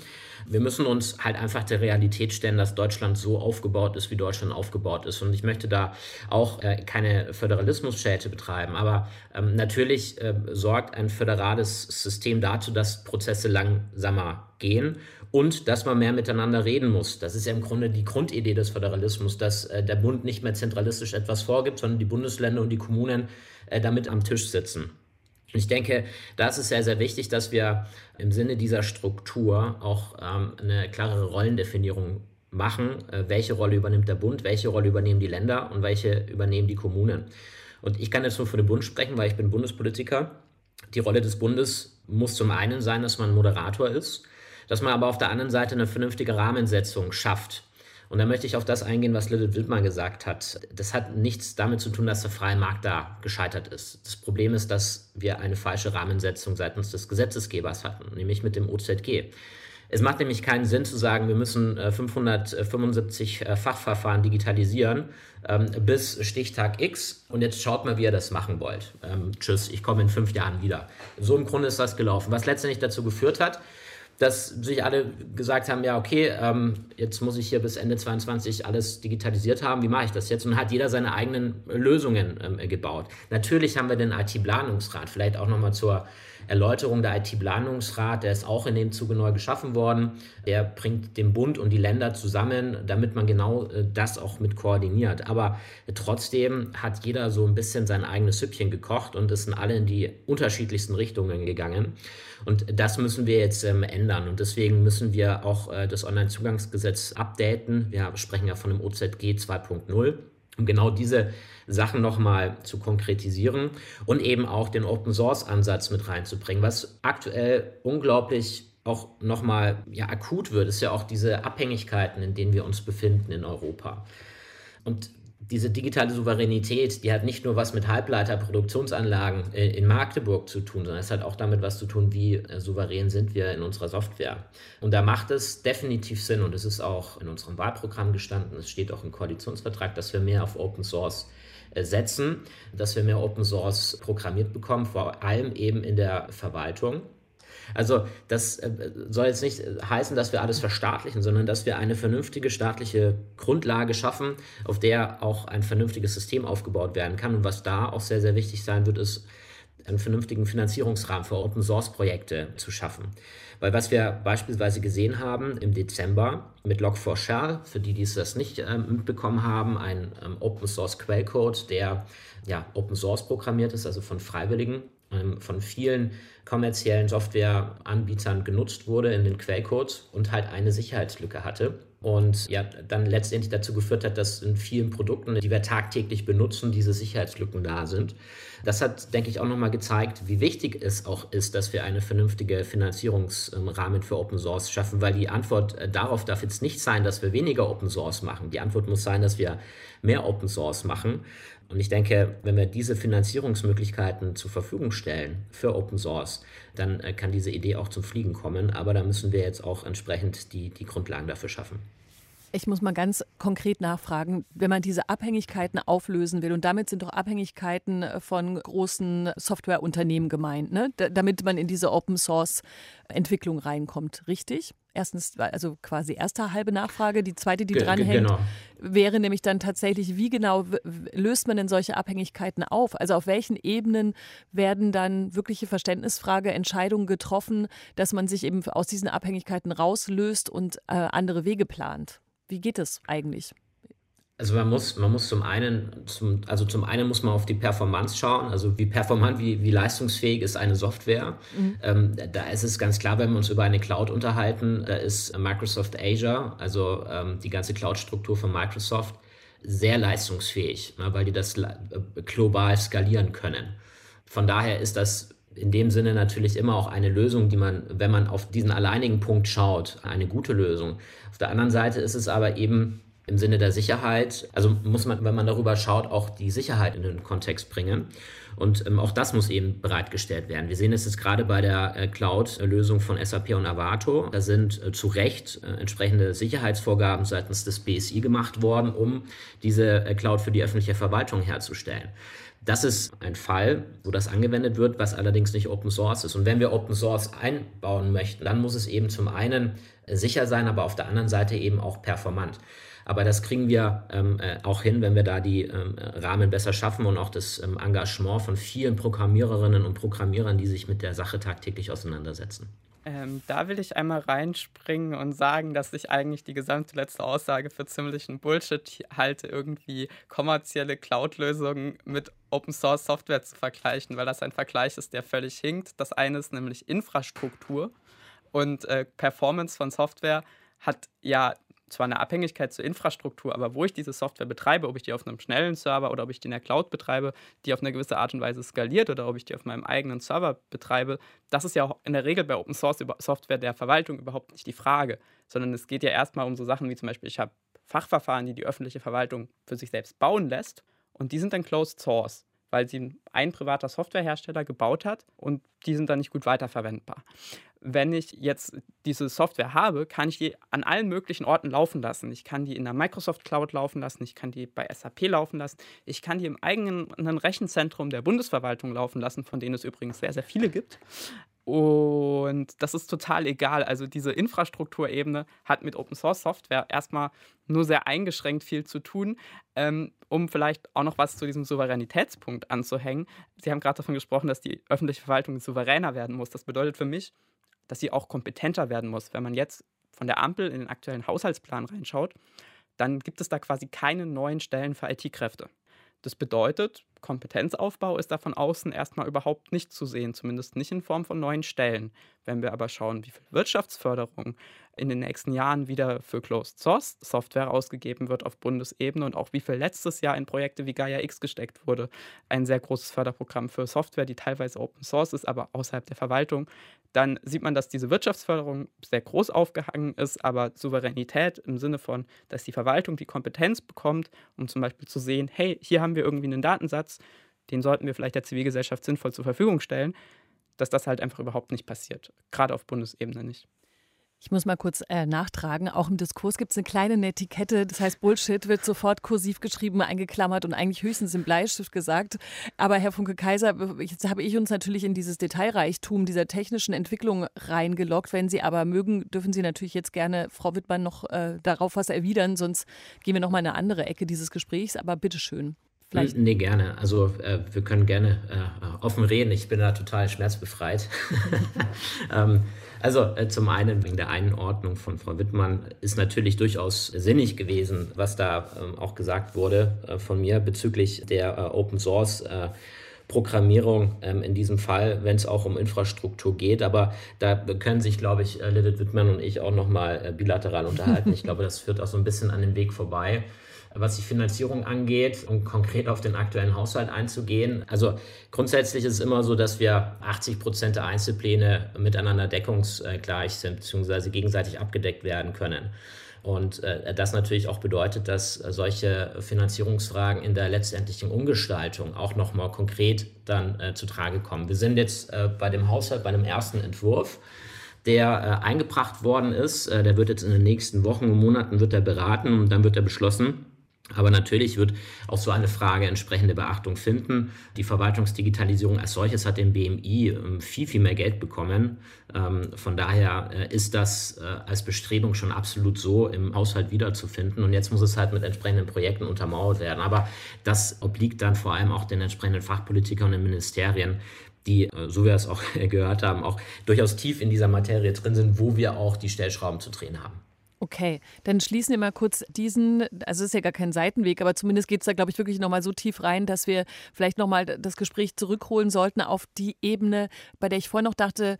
Wir müssen uns halt einfach der Realität stellen, dass Deutschland so aufgebaut ist, wie Deutschland aufgebaut ist. Und ich möchte da auch äh, keine Föderalismusschelte betreiben. Aber ähm, natürlich äh, sorgt ein föderales System dazu, dass Prozesse langsamer gehen und dass man mehr miteinander reden muss. Das ist ja im Grunde die Grundidee des Föderalismus, dass äh, der Bund nicht mehr zentralistisch etwas vorgibt, sondern die Bundesländer und die Kommunen äh, damit am Tisch sitzen. Ich denke, da ist sehr, sehr wichtig, dass wir im Sinne dieser Struktur auch ähm, eine klarere Rollendefinierung machen. Äh, welche Rolle übernimmt der Bund, welche Rolle übernehmen die Länder und welche übernehmen die Kommunen. Und ich kann jetzt nur für den Bund sprechen, weil ich bin Bundespolitiker. Die Rolle des Bundes muss zum einen sein, dass man Moderator ist, dass man aber auf der anderen Seite eine vernünftige Rahmensetzung schafft und da möchte ich auf das eingehen, was Lilith Wildmann gesagt hat. Das hat nichts damit zu tun, dass der freie Markt da gescheitert ist. Das Problem ist, dass wir eine falsche Rahmensetzung seitens des Gesetzesgebers hatten, nämlich mit dem OZG. Es macht nämlich keinen Sinn zu sagen, wir müssen 575 äh, äh, Fachverfahren digitalisieren ähm, bis Stichtag X und jetzt schaut mal, wie ihr das machen wollt. Ähm, tschüss, ich komme in fünf Jahren wieder. So im Grunde ist das gelaufen, was letztendlich dazu geführt hat, dass sich alle gesagt haben, ja, okay, ähm, jetzt muss ich hier bis Ende 22 alles digitalisiert haben, wie mache ich das jetzt? Und hat jeder seine eigenen Lösungen ähm, gebaut. Natürlich haben wir den IT-Planungsrat, vielleicht auch nochmal zur Erläuterung der IT-Planungsrat, der ist auch in dem Zuge neu geschaffen worden. Der bringt den Bund und die Länder zusammen, damit man genau äh, das auch mit koordiniert. Aber trotzdem hat jeder so ein bisschen sein eigenes Süppchen gekocht und es sind alle in die unterschiedlichsten Richtungen gegangen. Und das müssen wir jetzt ähm, ändern. Und deswegen müssen wir auch äh, das Onlinezugangsgesetz updaten. Wir sprechen ja von dem OZG 2.0 um genau diese Sachen nochmal zu konkretisieren und eben auch den Open Source Ansatz mit reinzubringen, was aktuell unglaublich auch nochmal ja, akut wird, ist ja auch diese Abhängigkeiten, in denen wir uns befinden in Europa. Und diese digitale Souveränität, die hat nicht nur was mit Halbleiterproduktionsanlagen äh, in Magdeburg zu tun, sondern es hat auch damit was zu tun, wie äh, souverän sind wir in unserer Software. Und da macht es definitiv Sinn, und es ist auch in unserem Wahlprogramm gestanden, es steht auch im Koalitionsvertrag, dass wir mehr auf Open Source setzen, dass wir mehr Open Source programmiert bekommen, vor allem eben in der Verwaltung. Also das äh, soll jetzt nicht heißen, dass wir alles verstaatlichen, sondern dass wir eine vernünftige staatliche Grundlage schaffen, auf der auch ein vernünftiges System aufgebaut werden kann. Und was da auch sehr, sehr wichtig sein wird, ist, einen vernünftigen Finanzierungsrahmen für Open Source Projekte zu schaffen. Weil was wir beispielsweise gesehen haben im Dezember mit Log4Shell, für die, die es das nicht ähm, mitbekommen haben, ein ähm, Open Source Quellcode, der ja Open Source programmiert ist, also von Freiwilligen, ähm, von vielen kommerziellen Softwareanbietern genutzt wurde in den Quellcodes und halt eine Sicherheitslücke hatte. Und ja, dann letztendlich dazu geführt hat, dass in vielen Produkten, die wir tagtäglich benutzen, diese Sicherheitslücken da sind. Das hat, denke ich, auch nochmal gezeigt, wie wichtig es auch ist, dass wir eine vernünftige Finanzierungsrahmen für Open Source schaffen, weil die Antwort äh, darauf darf jetzt nicht sein, dass wir weniger Open Source machen. Die Antwort muss sein, dass wir mehr Open Source machen. Und ich denke, wenn wir diese Finanzierungsmöglichkeiten zur Verfügung stellen für Open Source, dann äh, kann diese Idee auch zum Fliegen kommen. Aber da müssen wir jetzt auch entsprechend die, die Grundlagen dafür schaffen. Ich muss mal ganz konkret nachfragen, wenn man diese Abhängigkeiten auflösen will, und damit sind doch Abhängigkeiten von großen Softwareunternehmen gemeint, ne? damit man in diese Open Source Entwicklung reinkommt, richtig? Erstens, also quasi erste halbe Nachfrage. Die zweite, die dranhängt, genau. wäre nämlich dann tatsächlich, wie genau löst man denn solche Abhängigkeiten auf? Also auf welchen Ebenen werden dann wirkliche Verständnisfrage, Entscheidungen getroffen, dass man sich eben aus diesen Abhängigkeiten rauslöst und äh, andere Wege plant? Wie geht es eigentlich? Also man muss, man muss zum einen, zum, also zum einen muss man auf die Performance schauen, also wie performant, wie, wie leistungsfähig ist eine Software. Mhm. Ähm, da ist es ganz klar, wenn wir uns über eine Cloud unterhalten, da ist Microsoft Azure, also ähm, die ganze Cloud-Struktur von Microsoft, sehr leistungsfähig, ne, weil die das äh, global skalieren können. Von daher ist das in dem Sinne natürlich immer auch eine Lösung, die man, wenn man auf diesen alleinigen Punkt schaut, eine gute Lösung. Auf der anderen Seite ist es aber eben im Sinne der Sicherheit, also muss man, wenn man darüber schaut, auch die Sicherheit in den Kontext bringen. Und ähm, auch das muss eben bereitgestellt werden. Wir sehen es jetzt gerade bei der äh, Cloud-Lösung von SAP und Avato. Da sind äh, zu Recht äh, entsprechende Sicherheitsvorgaben seitens des BSI gemacht worden, um diese äh, Cloud für die öffentliche Verwaltung herzustellen. Das ist ein Fall, wo das angewendet wird, was allerdings nicht Open Source ist. Und wenn wir Open Source einbauen möchten, dann muss es eben zum einen äh, sicher sein, aber auf der anderen Seite eben auch performant. Aber das kriegen wir ähm, äh, auch hin, wenn wir da die ähm, Rahmen besser schaffen und auch das ähm, Engagement von vielen Programmiererinnen und Programmierern, die sich mit der Sache tagtäglich auseinandersetzen. Ähm, da will ich einmal reinspringen und sagen, dass ich eigentlich die gesamte letzte Aussage für ziemlichen Bullshit halte, irgendwie kommerzielle Cloud-Lösungen mit Open Source Software zu vergleichen, weil das ein Vergleich ist, der völlig hinkt. Das eine ist nämlich Infrastruktur und äh, Performance von Software hat ja zwar eine Abhängigkeit zur Infrastruktur, aber wo ich diese Software betreibe, ob ich die auf einem schnellen Server oder ob ich die in der Cloud betreibe, die auf eine gewisse Art und Weise skaliert oder ob ich die auf meinem eigenen Server betreibe, das ist ja auch in der Regel bei Open Source Software der Verwaltung überhaupt nicht die Frage, sondern es geht ja erstmal um so Sachen wie zum Beispiel, ich habe Fachverfahren, die die öffentliche Verwaltung für sich selbst bauen lässt und die sind dann Closed Source weil sie ein privater Softwarehersteller gebaut hat und die sind dann nicht gut weiterverwendbar wenn ich jetzt diese Software habe, kann ich die an allen möglichen Orten laufen lassen. Ich kann die in der Microsoft Cloud laufen lassen, ich kann die bei SAP laufen lassen, ich kann die im eigenen Rechenzentrum der Bundesverwaltung laufen lassen, von denen es übrigens sehr, sehr viele gibt. Und das ist total egal. Also diese Infrastrukturebene hat mit Open Source Software erstmal nur sehr eingeschränkt viel zu tun. Ähm, um vielleicht auch noch was zu diesem Souveränitätspunkt anzuhängen. Sie haben gerade davon gesprochen, dass die öffentliche Verwaltung souveräner werden muss. Das bedeutet für mich, dass sie auch kompetenter werden muss. Wenn man jetzt von der Ampel in den aktuellen Haushaltsplan reinschaut, dann gibt es da quasi keine neuen Stellen für IT-Kräfte. Das bedeutet, Kompetenzaufbau ist da von außen erstmal überhaupt nicht zu sehen, zumindest nicht in Form von neuen Stellen. Wenn wir aber schauen, wie viel Wirtschaftsförderung in den nächsten Jahren wieder für Closed Source Software ausgegeben wird auf Bundesebene und auch wie viel letztes Jahr in Projekte wie Gaia X gesteckt wurde, ein sehr großes Förderprogramm für Software, die teilweise Open Source ist, aber außerhalb der Verwaltung, dann sieht man, dass diese Wirtschaftsförderung sehr groß aufgehangen ist, aber Souveränität im Sinne von, dass die Verwaltung die Kompetenz bekommt, um zum Beispiel zu sehen, hey, hier haben wir irgendwie einen Datensatz, den sollten wir vielleicht der Zivilgesellschaft sinnvoll zur Verfügung stellen, dass das halt einfach überhaupt nicht passiert, gerade auf Bundesebene nicht. Ich muss mal kurz äh, nachtragen. Auch im Diskurs gibt es eine kleine Netiquette. Das heißt, Bullshit wird sofort kursiv geschrieben, eingeklammert und eigentlich höchstens im Bleistift gesagt. Aber Herr Funke-Kaiser, jetzt habe ich uns natürlich in dieses Detailreichtum dieser technischen Entwicklung reingeloggt. Wenn Sie aber mögen, dürfen Sie natürlich jetzt gerne, Frau Wittmann, noch äh, darauf was erwidern. Sonst gehen wir noch mal in eine andere Ecke dieses Gesprächs. Aber bitteschön. Vielleicht. Nee, gerne. Also äh, wir können gerne äh, offen reden. Ich bin da total schmerzbefreit. ähm, also äh, zum einen wegen der Einordnung von Frau Wittmann ist natürlich durchaus sinnig gewesen, was da ähm, auch gesagt wurde äh, von mir bezüglich der äh, Open Source. Äh, Programmierung ähm, in diesem Fall, wenn es auch um Infrastruktur geht. Aber da können sich, glaube ich, Lilith Wittmann und ich auch nochmal äh, bilateral unterhalten. ich glaube, das führt auch so ein bisschen an den Weg vorbei was die Finanzierung angeht, um konkret auf den aktuellen Haushalt einzugehen. Also grundsätzlich ist es immer so, dass wir 80 Prozent der Einzelpläne miteinander deckungsgleich sind, beziehungsweise gegenseitig abgedeckt werden können. Und äh, das natürlich auch bedeutet, dass solche Finanzierungsfragen in der letztendlichen Umgestaltung auch nochmal konkret dann äh, zu Trage kommen. Wir sind jetzt äh, bei dem Haushalt, bei dem ersten Entwurf der äh, eingebracht worden ist. Äh, der wird jetzt in den nächsten Wochen und Monaten wird er beraten und dann wird er beschlossen. Aber natürlich wird auch so eine Frage entsprechende Beachtung finden. Die Verwaltungsdigitalisierung als solches hat dem BMI ähm, viel, viel mehr Geld bekommen. Ähm, von daher äh, ist das äh, als Bestrebung schon absolut so im Haushalt wiederzufinden. Und jetzt muss es halt mit entsprechenden Projekten untermauert werden. Aber das obliegt dann vor allem auch den entsprechenden Fachpolitikern und den Ministerien, die, äh, so wie wir es auch gehört haben, auch durchaus tief in dieser Materie drin sind, wo wir auch die Stellschrauben zu drehen haben. Okay, dann schließen wir mal kurz diesen, also es ist ja gar kein Seitenweg, aber zumindest geht es da, glaube ich, wirklich nochmal so tief rein, dass wir vielleicht nochmal das Gespräch zurückholen sollten auf die Ebene, bei der ich vorhin noch dachte,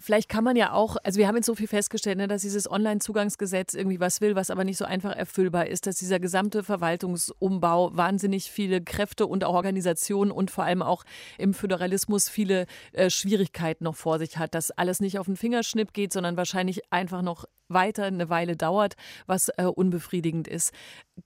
vielleicht kann man ja auch, also wir haben jetzt so viel festgestellt, ne, dass dieses Online-Zugangsgesetz irgendwie was will, was aber nicht so einfach erfüllbar ist, dass dieser gesamte Verwaltungsumbau wahnsinnig viele Kräfte und auch Organisationen und vor allem auch im Föderalismus viele äh, Schwierigkeiten noch vor sich hat, dass alles nicht auf den Fingerschnipp geht, sondern wahrscheinlich einfach noch weiter eine Weile dauert, was äh, unbefriedigend ist.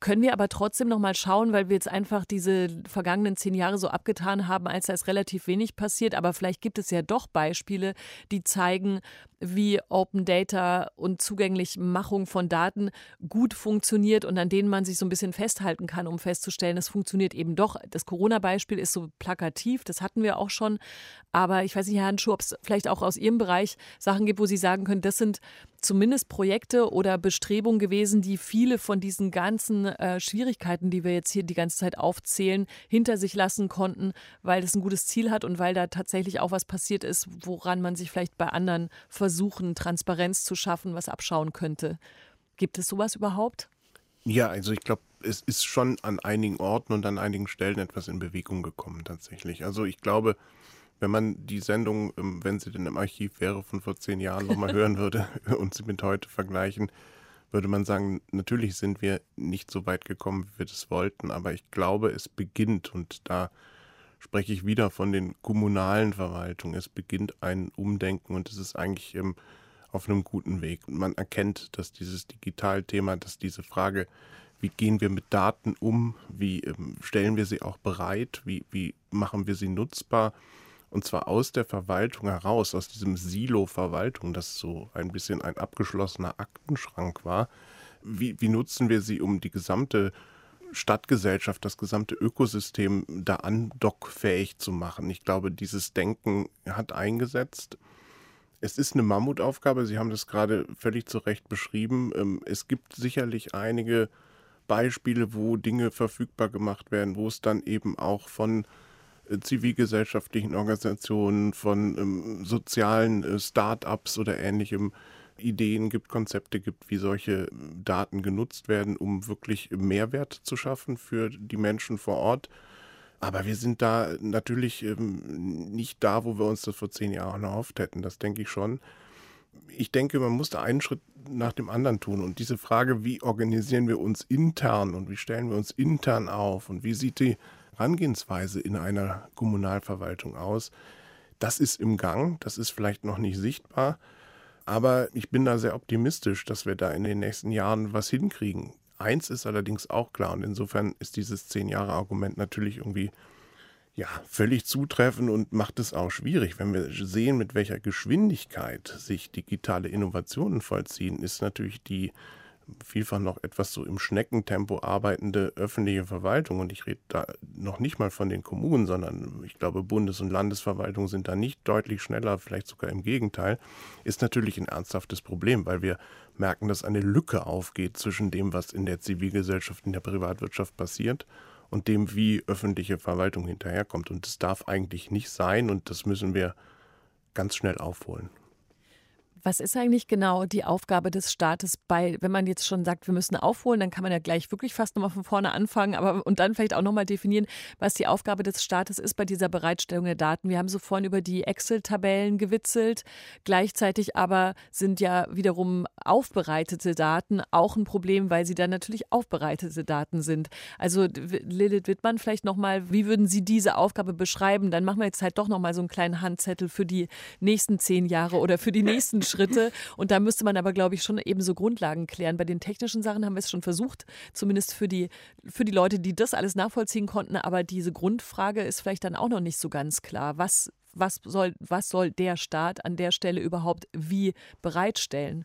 Können wir aber trotzdem noch mal schauen, weil wir jetzt einfach diese vergangenen zehn Jahre so abgetan haben, als da ist relativ wenig passiert. Aber vielleicht gibt es ja doch Beispiele, die zeigen, zeigen, wie Open Data und Zugänglichmachung von Daten gut funktioniert und an denen man sich so ein bisschen festhalten kann, um festzustellen, es funktioniert eben doch. Das Corona-Beispiel ist so plakativ, das hatten wir auch schon. Aber ich weiß nicht, Herr Handschuh, ob es vielleicht auch aus Ihrem Bereich Sachen gibt, wo Sie sagen können, das sind zumindest Projekte oder Bestrebungen gewesen, die viele von diesen ganzen äh, Schwierigkeiten, die wir jetzt hier die ganze Zeit aufzählen, hinter sich lassen konnten, weil es ein gutes Ziel hat und weil da tatsächlich auch was passiert ist, woran man sich vielleicht bei anderen versucht versuchen, Transparenz zu schaffen, was abschauen könnte. Gibt es sowas überhaupt? Ja, also ich glaube, es ist schon an einigen Orten und an einigen Stellen etwas in Bewegung gekommen tatsächlich. Also ich glaube, wenn man die Sendung, ähm, wenn sie denn im Archiv wäre, von vor zehn Jahren nochmal hören würde und sie mit heute vergleichen, würde man sagen, natürlich sind wir nicht so weit gekommen, wie wir das wollten, aber ich glaube, es beginnt und da spreche ich wieder von den kommunalen Verwaltungen. Es beginnt ein Umdenken und es ist eigentlich ähm, auf einem guten Weg. Man erkennt, dass dieses Digitalthema, dass diese Frage, wie gehen wir mit Daten um, wie ähm, stellen wir sie auch bereit, wie, wie machen wir sie nutzbar, und zwar aus der Verwaltung heraus, aus diesem Silo Verwaltung, das so ein bisschen ein abgeschlossener Aktenschrank war. Wie, wie nutzen wir sie, um die gesamte Stadtgesellschaft, das gesamte Ökosystem da andockfähig zu machen. Ich glaube, dieses Denken hat eingesetzt. Es ist eine Mammutaufgabe, Sie haben das gerade völlig zu Recht beschrieben. Ähm, es gibt sicherlich einige Beispiele, wo Dinge verfügbar gemacht werden, wo es dann eben auch von äh, zivilgesellschaftlichen Organisationen, von ähm, sozialen äh, Start-ups oder ähnlichem Ideen gibt, Konzepte gibt, wie solche Daten genutzt werden, um wirklich Mehrwert zu schaffen für die Menschen vor Ort. Aber wir sind da natürlich ähm, nicht da, wo wir uns das vor zehn Jahren erhofft hätten. Das denke ich schon. Ich denke, man muss da einen Schritt nach dem anderen tun. Und diese Frage, wie organisieren wir uns intern und wie stellen wir uns intern auf und wie sieht die Herangehensweise in einer Kommunalverwaltung aus, das ist im Gang. Das ist vielleicht noch nicht sichtbar. Aber ich bin da sehr optimistisch, dass wir da in den nächsten Jahren was hinkriegen. Eins ist allerdings auch klar und insofern ist dieses Zehn-Jahre-Argument natürlich irgendwie ja, völlig zutreffend und macht es auch schwierig. Wenn wir sehen, mit welcher Geschwindigkeit sich digitale Innovationen vollziehen, ist natürlich die vielfach noch etwas so im Schneckentempo arbeitende öffentliche Verwaltung, und ich rede da noch nicht mal von den Kommunen, sondern ich glaube, Bundes- und Landesverwaltung sind da nicht deutlich schneller, vielleicht sogar im Gegenteil, ist natürlich ein ernsthaftes Problem, weil wir merken, dass eine Lücke aufgeht zwischen dem, was in der Zivilgesellschaft, in der Privatwirtschaft passiert und dem, wie öffentliche Verwaltung hinterherkommt. Und das darf eigentlich nicht sein und das müssen wir ganz schnell aufholen. Was ist eigentlich genau die Aufgabe des Staates bei, wenn man jetzt schon sagt, wir müssen aufholen, dann kann man ja gleich wirklich fast nochmal von vorne anfangen, aber und dann vielleicht auch nochmal definieren, was die Aufgabe des Staates ist bei dieser Bereitstellung der Daten. Wir haben so vorhin über die Excel-Tabellen gewitzelt. Gleichzeitig aber sind ja wiederum aufbereitete Daten auch ein Problem, weil sie dann natürlich aufbereitete Daten sind. Also Lilith Wittmann, vielleicht nochmal, wie würden Sie diese Aufgabe beschreiben? Dann machen wir jetzt halt doch nochmal so einen kleinen Handzettel für die nächsten zehn Jahre oder für die nächsten Schritte. Und da müsste man aber, glaube ich, schon eben so Grundlagen klären. Bei den technischen Sachen haben wir es schon versucht, zumindest für die, für die Leute, die das alles nachvollziehen konnten. Aber diese Grundfrage ist vielleicht dann auch noch nicht so ganz klar. Was, was, soll, was soll der Staat an der Stelle überhaupt wie bereitstellen?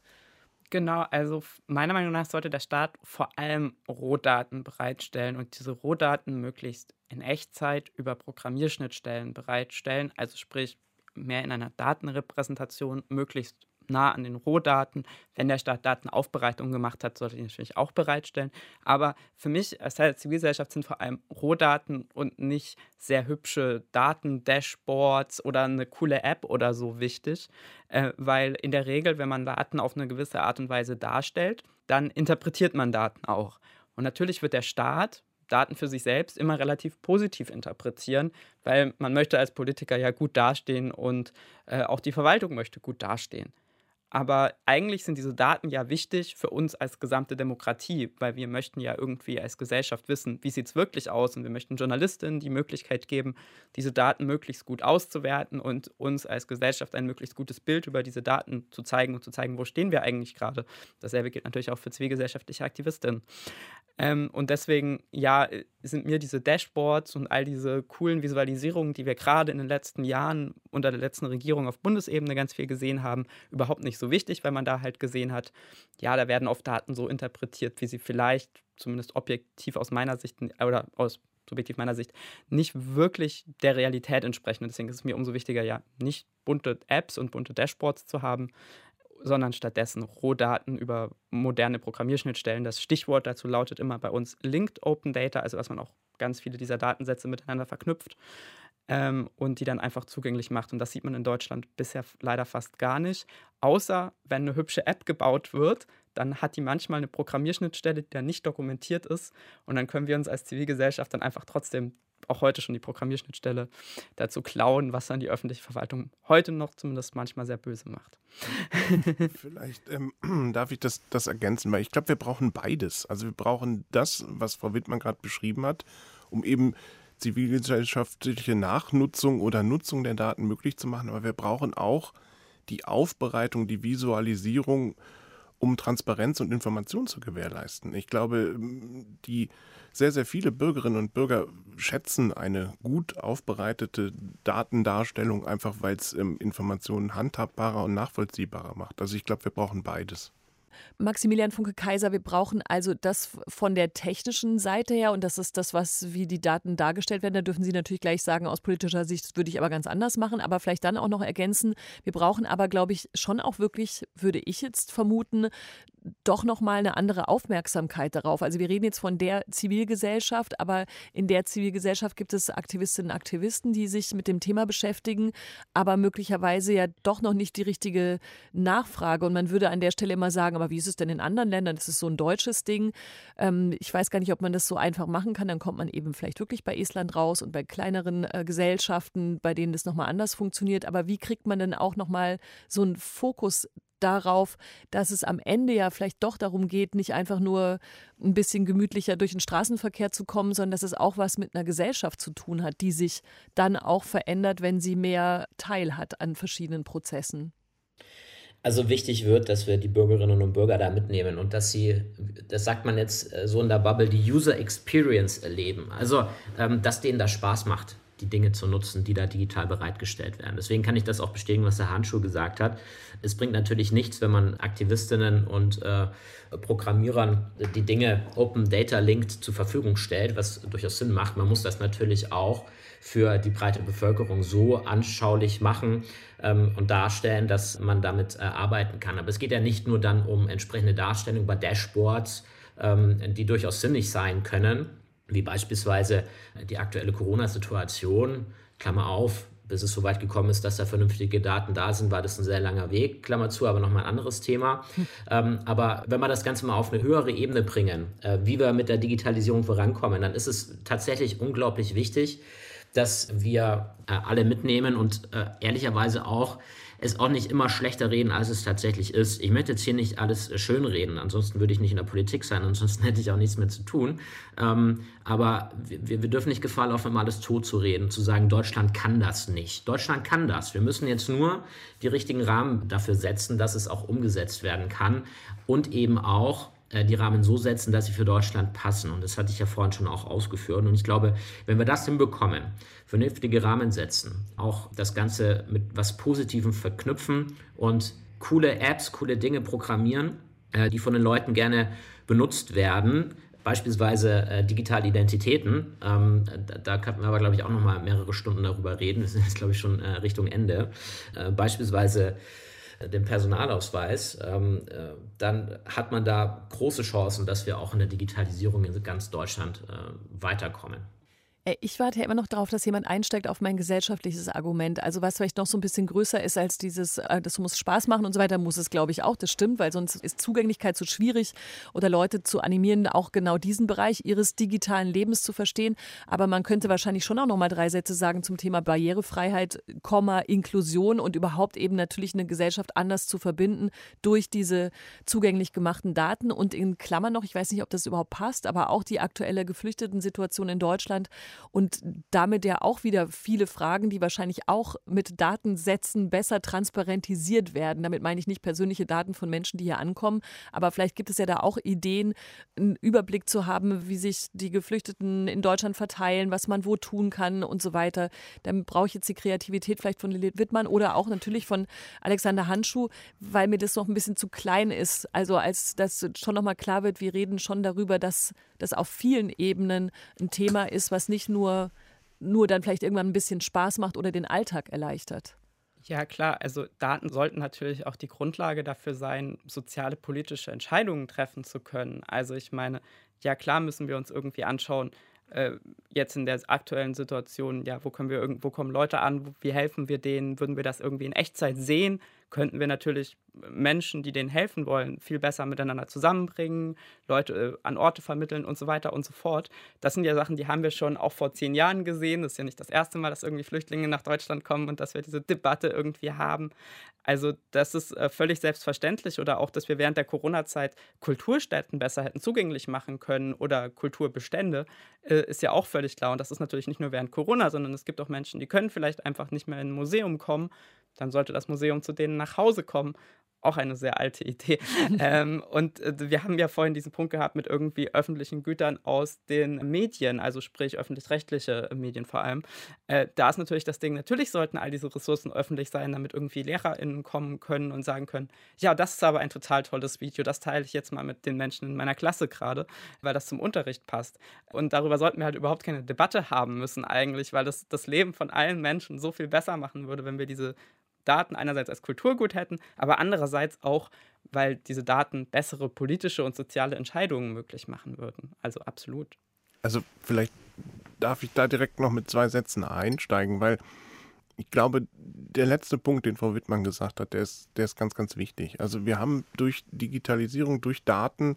Genau, also meiner Meinung nach sollte der Staat vor allem Rohdaten bereitstellen und diese Rohdaten möglichst in Echtzeit über Programmierschnittstellen bereitstellen, also sprich mehr in einer Datenrepräsentation möglichst nah an den Rohdaten. Wenn der Staat Datenaufbereitung gemacht hat, sollte ich natürlich auch bereitstellen. Aber für mich als Teil der Zivilgesellschaft sind vor allem Rohdaten und nicht sehr hübsche Daten-Dashboards oder eine coole App oder so wichtig, äh, weil in der Regel, wenn man Daten auf eine gewisse Art und Weise darstellt, dann interpretiert man Daten auch. Und natürlich wird der Staat Daten für sich selbst immer relativ positiv interpretieren, weil man möchte als Politiker ja gut dastehen und äh, auch die Verwaltung möchte gut dastehen. Aber eigentlich sind diese Daten ja wichtig für uns als gesamte Demokratie, weil wir möchten ja irgendwie als Gesellschaft wissen, wie sieht es wirklich aus und wir möchten Journalistinnen die Möglichkeit geben, diese Daten möglichst gut auszuwerten und uns als Gesellschaft ein möglichst gutes Bild über diese Daten zu zeigen und zu zeigen, wo stehen wir eigentlich gerade. Dasselbe gilt natürlich auch für zivilgesellschaftliche Aktivistinnen. Ähm, und deswegen, ja, sind mir diese Dashboards und all diese coolen Visualisierungen, die wir gerade in den letzten Jahren unter der letzten Regierung auf Bundesebene ganz viel gesehen haben, überhaupt nicht so wichtig, weil man da halt gesehen hat, ja, da werden oft Daten so interpretiert, wie sie vielleicht, zumindest objektiv aus meiner Sicht oder aus subjektiv meiner Sicht, nicht wirklich der Realität entsprechen. Und deswegen ist es mir umso wichtiger, ja, nicht bunte Apps und bunte Dashboards zu haben, sondern stattdessen Rohdaten über moderne Programmierschnittstellen. Das Stichwort dazu lautet immer bei uns Linked Open Data, also dass man auch ganz viele dieser Datensätze miteinander verknüpft ähm, und die dann einfach zugänglich macht. Und das sieht man in Deutschland bisher leider fast gar nicht, außer wenn eine hübsche App gebaut wird, dann hat die manchmal eine Programmierschnittstelle, die dann nicht dokumentiert ist. Und dann können wir uns als Zivilgesellschaft dann einfach trotzdem auch heute schon die Programmierschnittstelle dazu klauen, was dann die öffentliche Verwaltung heute noch zumindest manchmal sehr böse macht. Vielleicht ähm, darf ich das, das ergänzen, weil ich glaube, wir brauchen beides. Also wir brauchen das, was Frau Wittmann gerade beschrieben hat, um eben zivilgesellschaftliche Nachnutzung oder Nutzung der Daten möglich zu machen. Aber wir brauchen auch die Aufbereitung, die Visualisierung um Transparenz und Information zu gewährleisten. Ich glaube, die sehr, sehr viele Bürgerinnen und Bürger schätzen eine gut aufbereitete Datendarstellung, einfach weil es ähm, Informationen handhabbarer und nachvollziehbarer macht. Also ich glaube, wir brauchen beides. Maximilian Funke Kaiser, wir brauchen also das von der technischen Seite her und das ist das, was wie die Daten dargestellt werden. Da dürfen Sie natürlich gleich sagen, aus politischer Sicht würde ich aber ganz anders machen, aber vielleicht dann auch noch ergänzen. Wir brauchen aber, glaube ich, schon auch wirklich, würde ich jetzt vermuten, doch noch mal eine andere Aufmerksamkeit darauf. Also wir reden jetzt von der Zivilgesellschaft, aber in der Zivilgesellschaft gibt es Aktivistinnen und Aktivisten, die sich mit dem Thema beschäftigen, aber möglicherweise ja doch noch nicht die richtige Nachfrage. Und man würde an der Stelle immer sagen, aber wie ist es denn in anderen Ländern? Das ist so ein deutsches Ding. Ähm, ich weiß gar nicht, ob man das so einfach machen kann. Dann kommt man eben vielleicht wirklich bei Estland raus und bei kleineren äh, Gesellschaften, bei denen das noch mal anders funktioniert. Aber wie kriegt man denn auch noch mal so einen Fokus darauf, dass es am Ende ja vielleicht doch darum geht, nicht einfach nur ein bisschen gemütlicher durch den Straßenverkehr zu kommen, sondern dass es auch was mit einer Gesellschaft zu tun hat, die sich dann auch verändert, wenn sie mehr Teil hat an verschiedenen Prozessen. Also wichtig wird, dass wir die Bürgerinnen und Bürger da mitnehmen und dass sie, das sagt man jetzt äh, so in der Bubble, die User Experience erleben. Also, ähm, dass denen das Spaß macht die Dinge zu nutzen, die da digital bereitgestellt werden. Deswegen kann ich das auch bestätigen, was der Handschuh gesagt hat. Es bringt natürlich nichts, wenn man Aktivistinnen und äh, Programmierern die Dinge Open Data Linked zur Verfügung stellt, was durchaus Sinn macht. Man muss das natürlich auch für die breite Bevölkerung so anschaulich machen ähm, und darstellen, dass man damit äh, arbeiten kann. Aber es geht ja nicht nur dann um entsprechende Darstellung bei Dashboards, ähm, die durchaus sinnig sein können, wie beispielsweise die aktuelle Corona-Situation, Klammer auf, bis es so weit gekommen ist, dass da vernünftige Daten da sind, war das ein sehr langer Weg, Klammer zu, aber nochmal ein anderes Thema. Hm. Ähm, aber wenn wir das Ganze mal auf eine höhere Ebene bringen, äh, wie wir mit der Digitalisierung vorankommen, dann ist es tatsächlich unglaublich wichtig, dass wir äh, alle mitnehmen und äh, ehrlicherweise auch es auch nicht immer schlechter reden, als es tatsächlich ist. Ich möchte jetzt hier nicht alles schön reden, ansonsten würde ich nicht in der Politik sein, ansonsten hätte ich auch nichts mehr zu tun. Ähm, aber wir, wir dürfen nicht Gefahr laufen, immer alles tot zu reden, zu sagen, Deutschland kann das nicht. Deutschland kann das. Wir müssen jetzt nur die richtigen Rahmen dafür setzen, dass es auch umgesetzt werden kann und eben auch äh, die Rahmen so setzen, dass sie für Deutschland passen. Und das hatte ich ja vorhin schon auch ausgeführt. Und ich glaube, wenn wir das hinbekommen, vernünftige Rahmen setzen, auch das Ganze mit was Positivem verknüpfen und coole Apps, coole Dinge programmieren, äh, die von den Leuten gerne benutzt werden, beispielsweise äh, digitale Identitäten. Ähm, da, da könnten wir aber, glaube ich, auch noch mal mehrere Stunden darüber reden. Wir sind jetzt, glaube ich, schon äh, Richtung Ende. Äh, beispielsweise den Personalausweis, ähm, äh, dann hat man da große Chancen, dass wir auch in der Digitalisierung in ganz Deutschland äh, weiterkommen. Äh, ich warte ja immer noch darauf, dass jemand einsteigt auf mein gesellschaftliches Argument. Also was vielleicht noch so ein bisschen größer ist als dieses, äh, das muss Spaß machen und so weiter, muss es, glaube ich, auch. Das stimmt, weil sonst ist Zugänglichkeit so schwierig oder Leute zu animieren, auch genau diesen Bereich ihres digitalen Lebens zu verstehen. Aber man könnte wahrscheinlich schon auch noch mal drei Sätze sagen zum Thema Barrierefreiheit, Komma, Inklusion und überhaupt eben natürlich eine Gesellschaft anders zu verbinden durch diese zugänglich gemachten Daten und in Klammern noch, ich weiß nicht, ob das überhaupt passt, aber auch die aktuelle Geflüchteten-Situation in Deutschland und damit ja auch wieder viele Fragen, die wahrscheinlich auch mit Datensätzen besser transparentisiert werden. Damit meine ich nicht persönliche Daten von Menschen, die hier ankommen, aber vielleicht gibt es ja da auch Ideen, einen Überblick zu haben, wie sich die Geflüchteten in Deutschland verteilen, was man wo tun kann und so weiter. Dann brauche ich jetzt die Kreativität vielleicht von Lilith Wittmann oder auch natürlich von Alexander Handschuh, weil mir das noch ein bisschen zu klein ist. Also als das schon nochmal klar wird, wir reden schon darüber, dass das auf vielen Ebenen ein Thema ist, was nicht nur, nur dann vielleicht irgendwann ein bisschen Spaß macht oder den Alltag erleichtert. Ja, klar. Also Daten sollten natürlich auch die Grundlage dafür sein, soziale politische Entscheidungen treffen zu können. Also ich meine, ja klar müssen wir uns irgendwie anschauen, äh, jetzt in der aktuellen Situation, ja, wo können wir irgendwo kommen Leute an, wie helfen wir denen, würden wir das irgendwie in Echtzeit sehen? Könnten wir natürlich Menschen, die denen helfen wollen, viel besser miteinander zusammenbringen, Leute äh, an Orte vermitteln und so weiter und so fort. Das sind ja Sachen, die haben wir schon auch vor zehn Jahren gesehen. Das ist ja nicht das erste Mal, dass irgendwie Flüchtlinge nach Deutschland kommen und dass wir diese Debatte irgendwie haben. Also das ist äh, völlig selbstverständlich oder auch, dass wir während der Corona-Zeit Kulturstätten besser hätten zugänglich machen können oder Kulturbestände, äh, ist ja auch völlig klar. Und das ist natürlich nicht nur während Corona, sondern es gibt auch Menschen, die können vielleicht einfach nicht mehr in ein Museum kommen dann sollte das Museum zu denen nach Hause kommen. auch eine sehr alte Idee. ähm, und äh, wir haben ja vorhin diesen Punkt gehabt mit irgendwie öffentlichen Gütern aus den Medien, also sprich öffentlich-rechtliche Medien vor allem. Äh, da ist natürlich das Ding, natürlich sollten all diese Ressourcen öffentlich sein, damit irgendwie LehrerInnen kommen können und sagen können, ja, das ist aber ein total tolles Video, das teile ich jetzt mal mit den Menschen in meiner Klasse gerade, weil das zum Unterricht passt. Und darüber sollten wir halt überhaupt keine Debatte haben müssen eigentlich, weil das das Leben von allen Menschen so viel besser machen würde, wenn wir diese Daten einerseits als Kulturgut hätten, aber andererseits auch, weil diese Daten bessere politische und soziale Entscheidungen möglich machen würden. Also absolut. Also vielleicht darf ich da direkt noch mit zwei Sätzen einsteigen, weil ich glaube, der letzte Punkt, den Frau Wittmann gesagt hat, der ist, der ist ganz, ganz wichtig. Also wir haben durch Digitalisierung, durch Daten,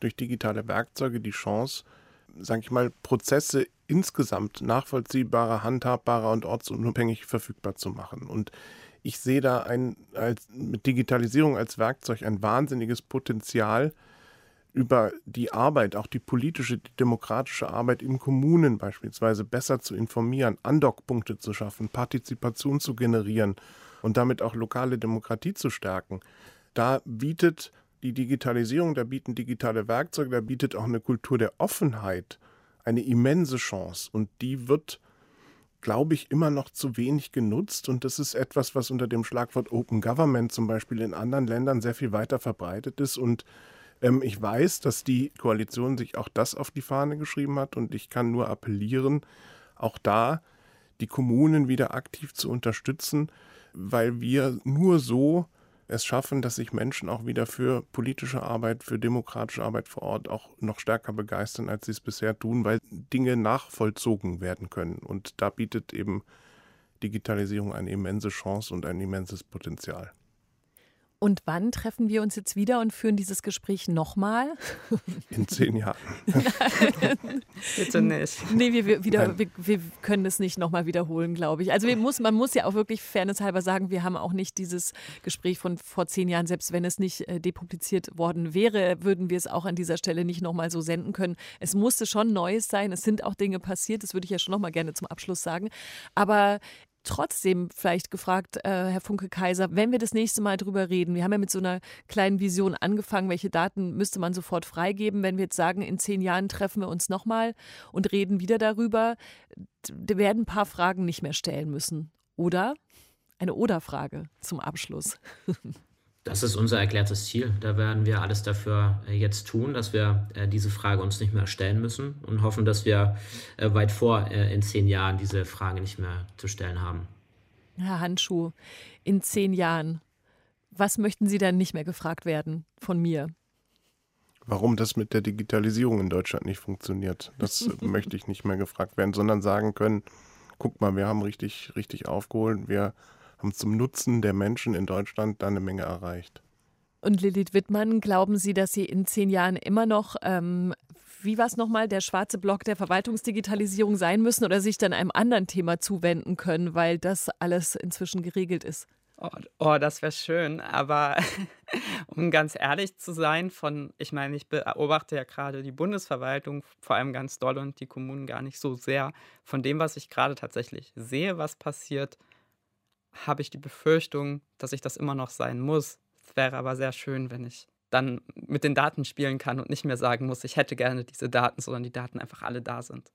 durch digitale Werkzeuge die Chance, sage ich mal, Prozesse insgesamt nachvollziehbarer, handhabbarer und ortsunabhängig verfügbar zu machen. Und ich sehe da ein, als, mit Digitalisierung als Werkzeug ein wahnsinniges Potenzial, über die Arbeit, auch die politische, die demokratische Arbeit in Kommunen beispielsweise besser zu informieren, Andockpunkte zu schaffen, Partizipation zu generieren und damit auch lokale Demokratie zu stärken. Da bietet die Digitalisierung, da bieten digitale Werkzeuge, da bietet auch eine Kultur der Offenheit eine immense Chance und die wird glaube ich, immer noch zu wenig genutzt. Und das ist etwas, was unter dem Schlagwort Open Government zum Beispiel in anderen Ländern sehr viel weiter verbreitet ist. Und ähm, ich weiß, dass die Koalition sich auch das auf die Fahne geschrieben hat. Und ich kann nur appellieren, auch da die Kommunen wieder aktiv zu unterstützen, weil wir nur so es schaffen, dass sich Menschen auch wieder für politische Arbeit, für demokratische Arbeit vor Ort auch noch stärker begeistern, als sie es bisher tun, weil Dinge nachvollzogen werden können. Und da bietet eben Digitalisierung eine immense Chance und ein immenses Potenzial. Und wann treffen wir uns jetzt wieder und führen dieses Gespräch nochmal? In zehn Jahren. Bitte nicht. Nee, wir, wir, wieder, wir, wir können es nicht nochmal wiederholen, glaube ich. Also muss, man muss ja auch wirklich fairnesshalber sagen, wir haben auch nicht dieses Gespräch von vor zehn Jahren, selbst wenn es nicht äh, depubliziert worden wäre, würden wir es auch an dieser Stelle nicht nochmal so senden können. Es musste schon Neues sein. Es sind auch Dinge passiert, das würde ich ja schon nochmal gerne zum Abschluss sagen. Aber trotzdem vielleicht gefragt, äh, Herr Funke-Kaiser, wenn wir das nächste Mal drüber reden, wir haben ja mit so einer kleinen Vision angefangen, welche Daten müsste man sofort freigeben, wenn wir jetzt sagen, in zehn Jahren treffen wir uns nochmal und reden wieder darüber, wir werden ein paar Fragen nicht mehr stellen müssen. Oder? Eine Oder-Frage zum Abschluss. Das ist unser erklärtes Ziel. Da werden wir alles dafür äh, jetzt tun, dass wir äh, diese Frage uns nicht mehr stellen müssen und hoffen, dass wir äh, weit vor in zehn Jahren diese Frage nicht mehr zu stellen haben. Herr Handschuh, in zehn Jahren, was möchten Sie dann nicht mehr gefragt werden von mir? Warum das mit der Digitalisierung in Deutschland nicht funktioniert, das möchte ich nicht mehr gefragt werden, sondern sagen können, guck mal, wir haben richtig, richtig aufgeholt, wir haben zum Nutzen der Menschen in Deutschland da eine Menge erreicht. Und Lilith Wittmann, glauben Sie, dass Sie in zehn Jahren immer noch, ähm, wie war es nochmal, der schwarze Block der Verwaltungsdigitalisierung sein müssen oder sich dann einem anderen Thema zuwenden können, weil das alles inzwischen geregelt ist? Oh, oh das wäre schön. Aber um ganz ehrlich zu sein, von, ich meine, ich beobachte ja gerade die Bundesverwaltung vor allem ganz doll und die Kommunen gar nicht so sehr. Von dem, was ich gerade tatsächlich sehe, was passiert, habe ich die Befürchtung, dass ich das immer noch sein muss. Es wäre aber sehr schön, wenn ich dann mit den Daten spielen kann und nicht mehr sagen muss, ich hätte gerne diese Daten, sondern die Daten einfach alle da sind.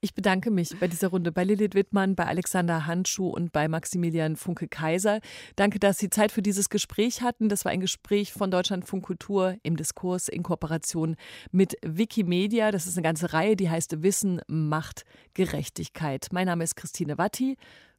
Ich bedanke mich bei dieser Runde bei Lilith Wittmann, bei Alexander Handschuh und bei Maximilian Funke-Kaiser. Danke, dass Sie Zeit für dieses Gespräch hatten. Das war ein Gespräch von Deutschlandfunk Kultur im Diskurs in Kooperation mit Wikimedia. Das ist eine ganze Reihe, die heißt Wissen, Macht, Gerechtigkeit. Mein Name ist Christine Watti.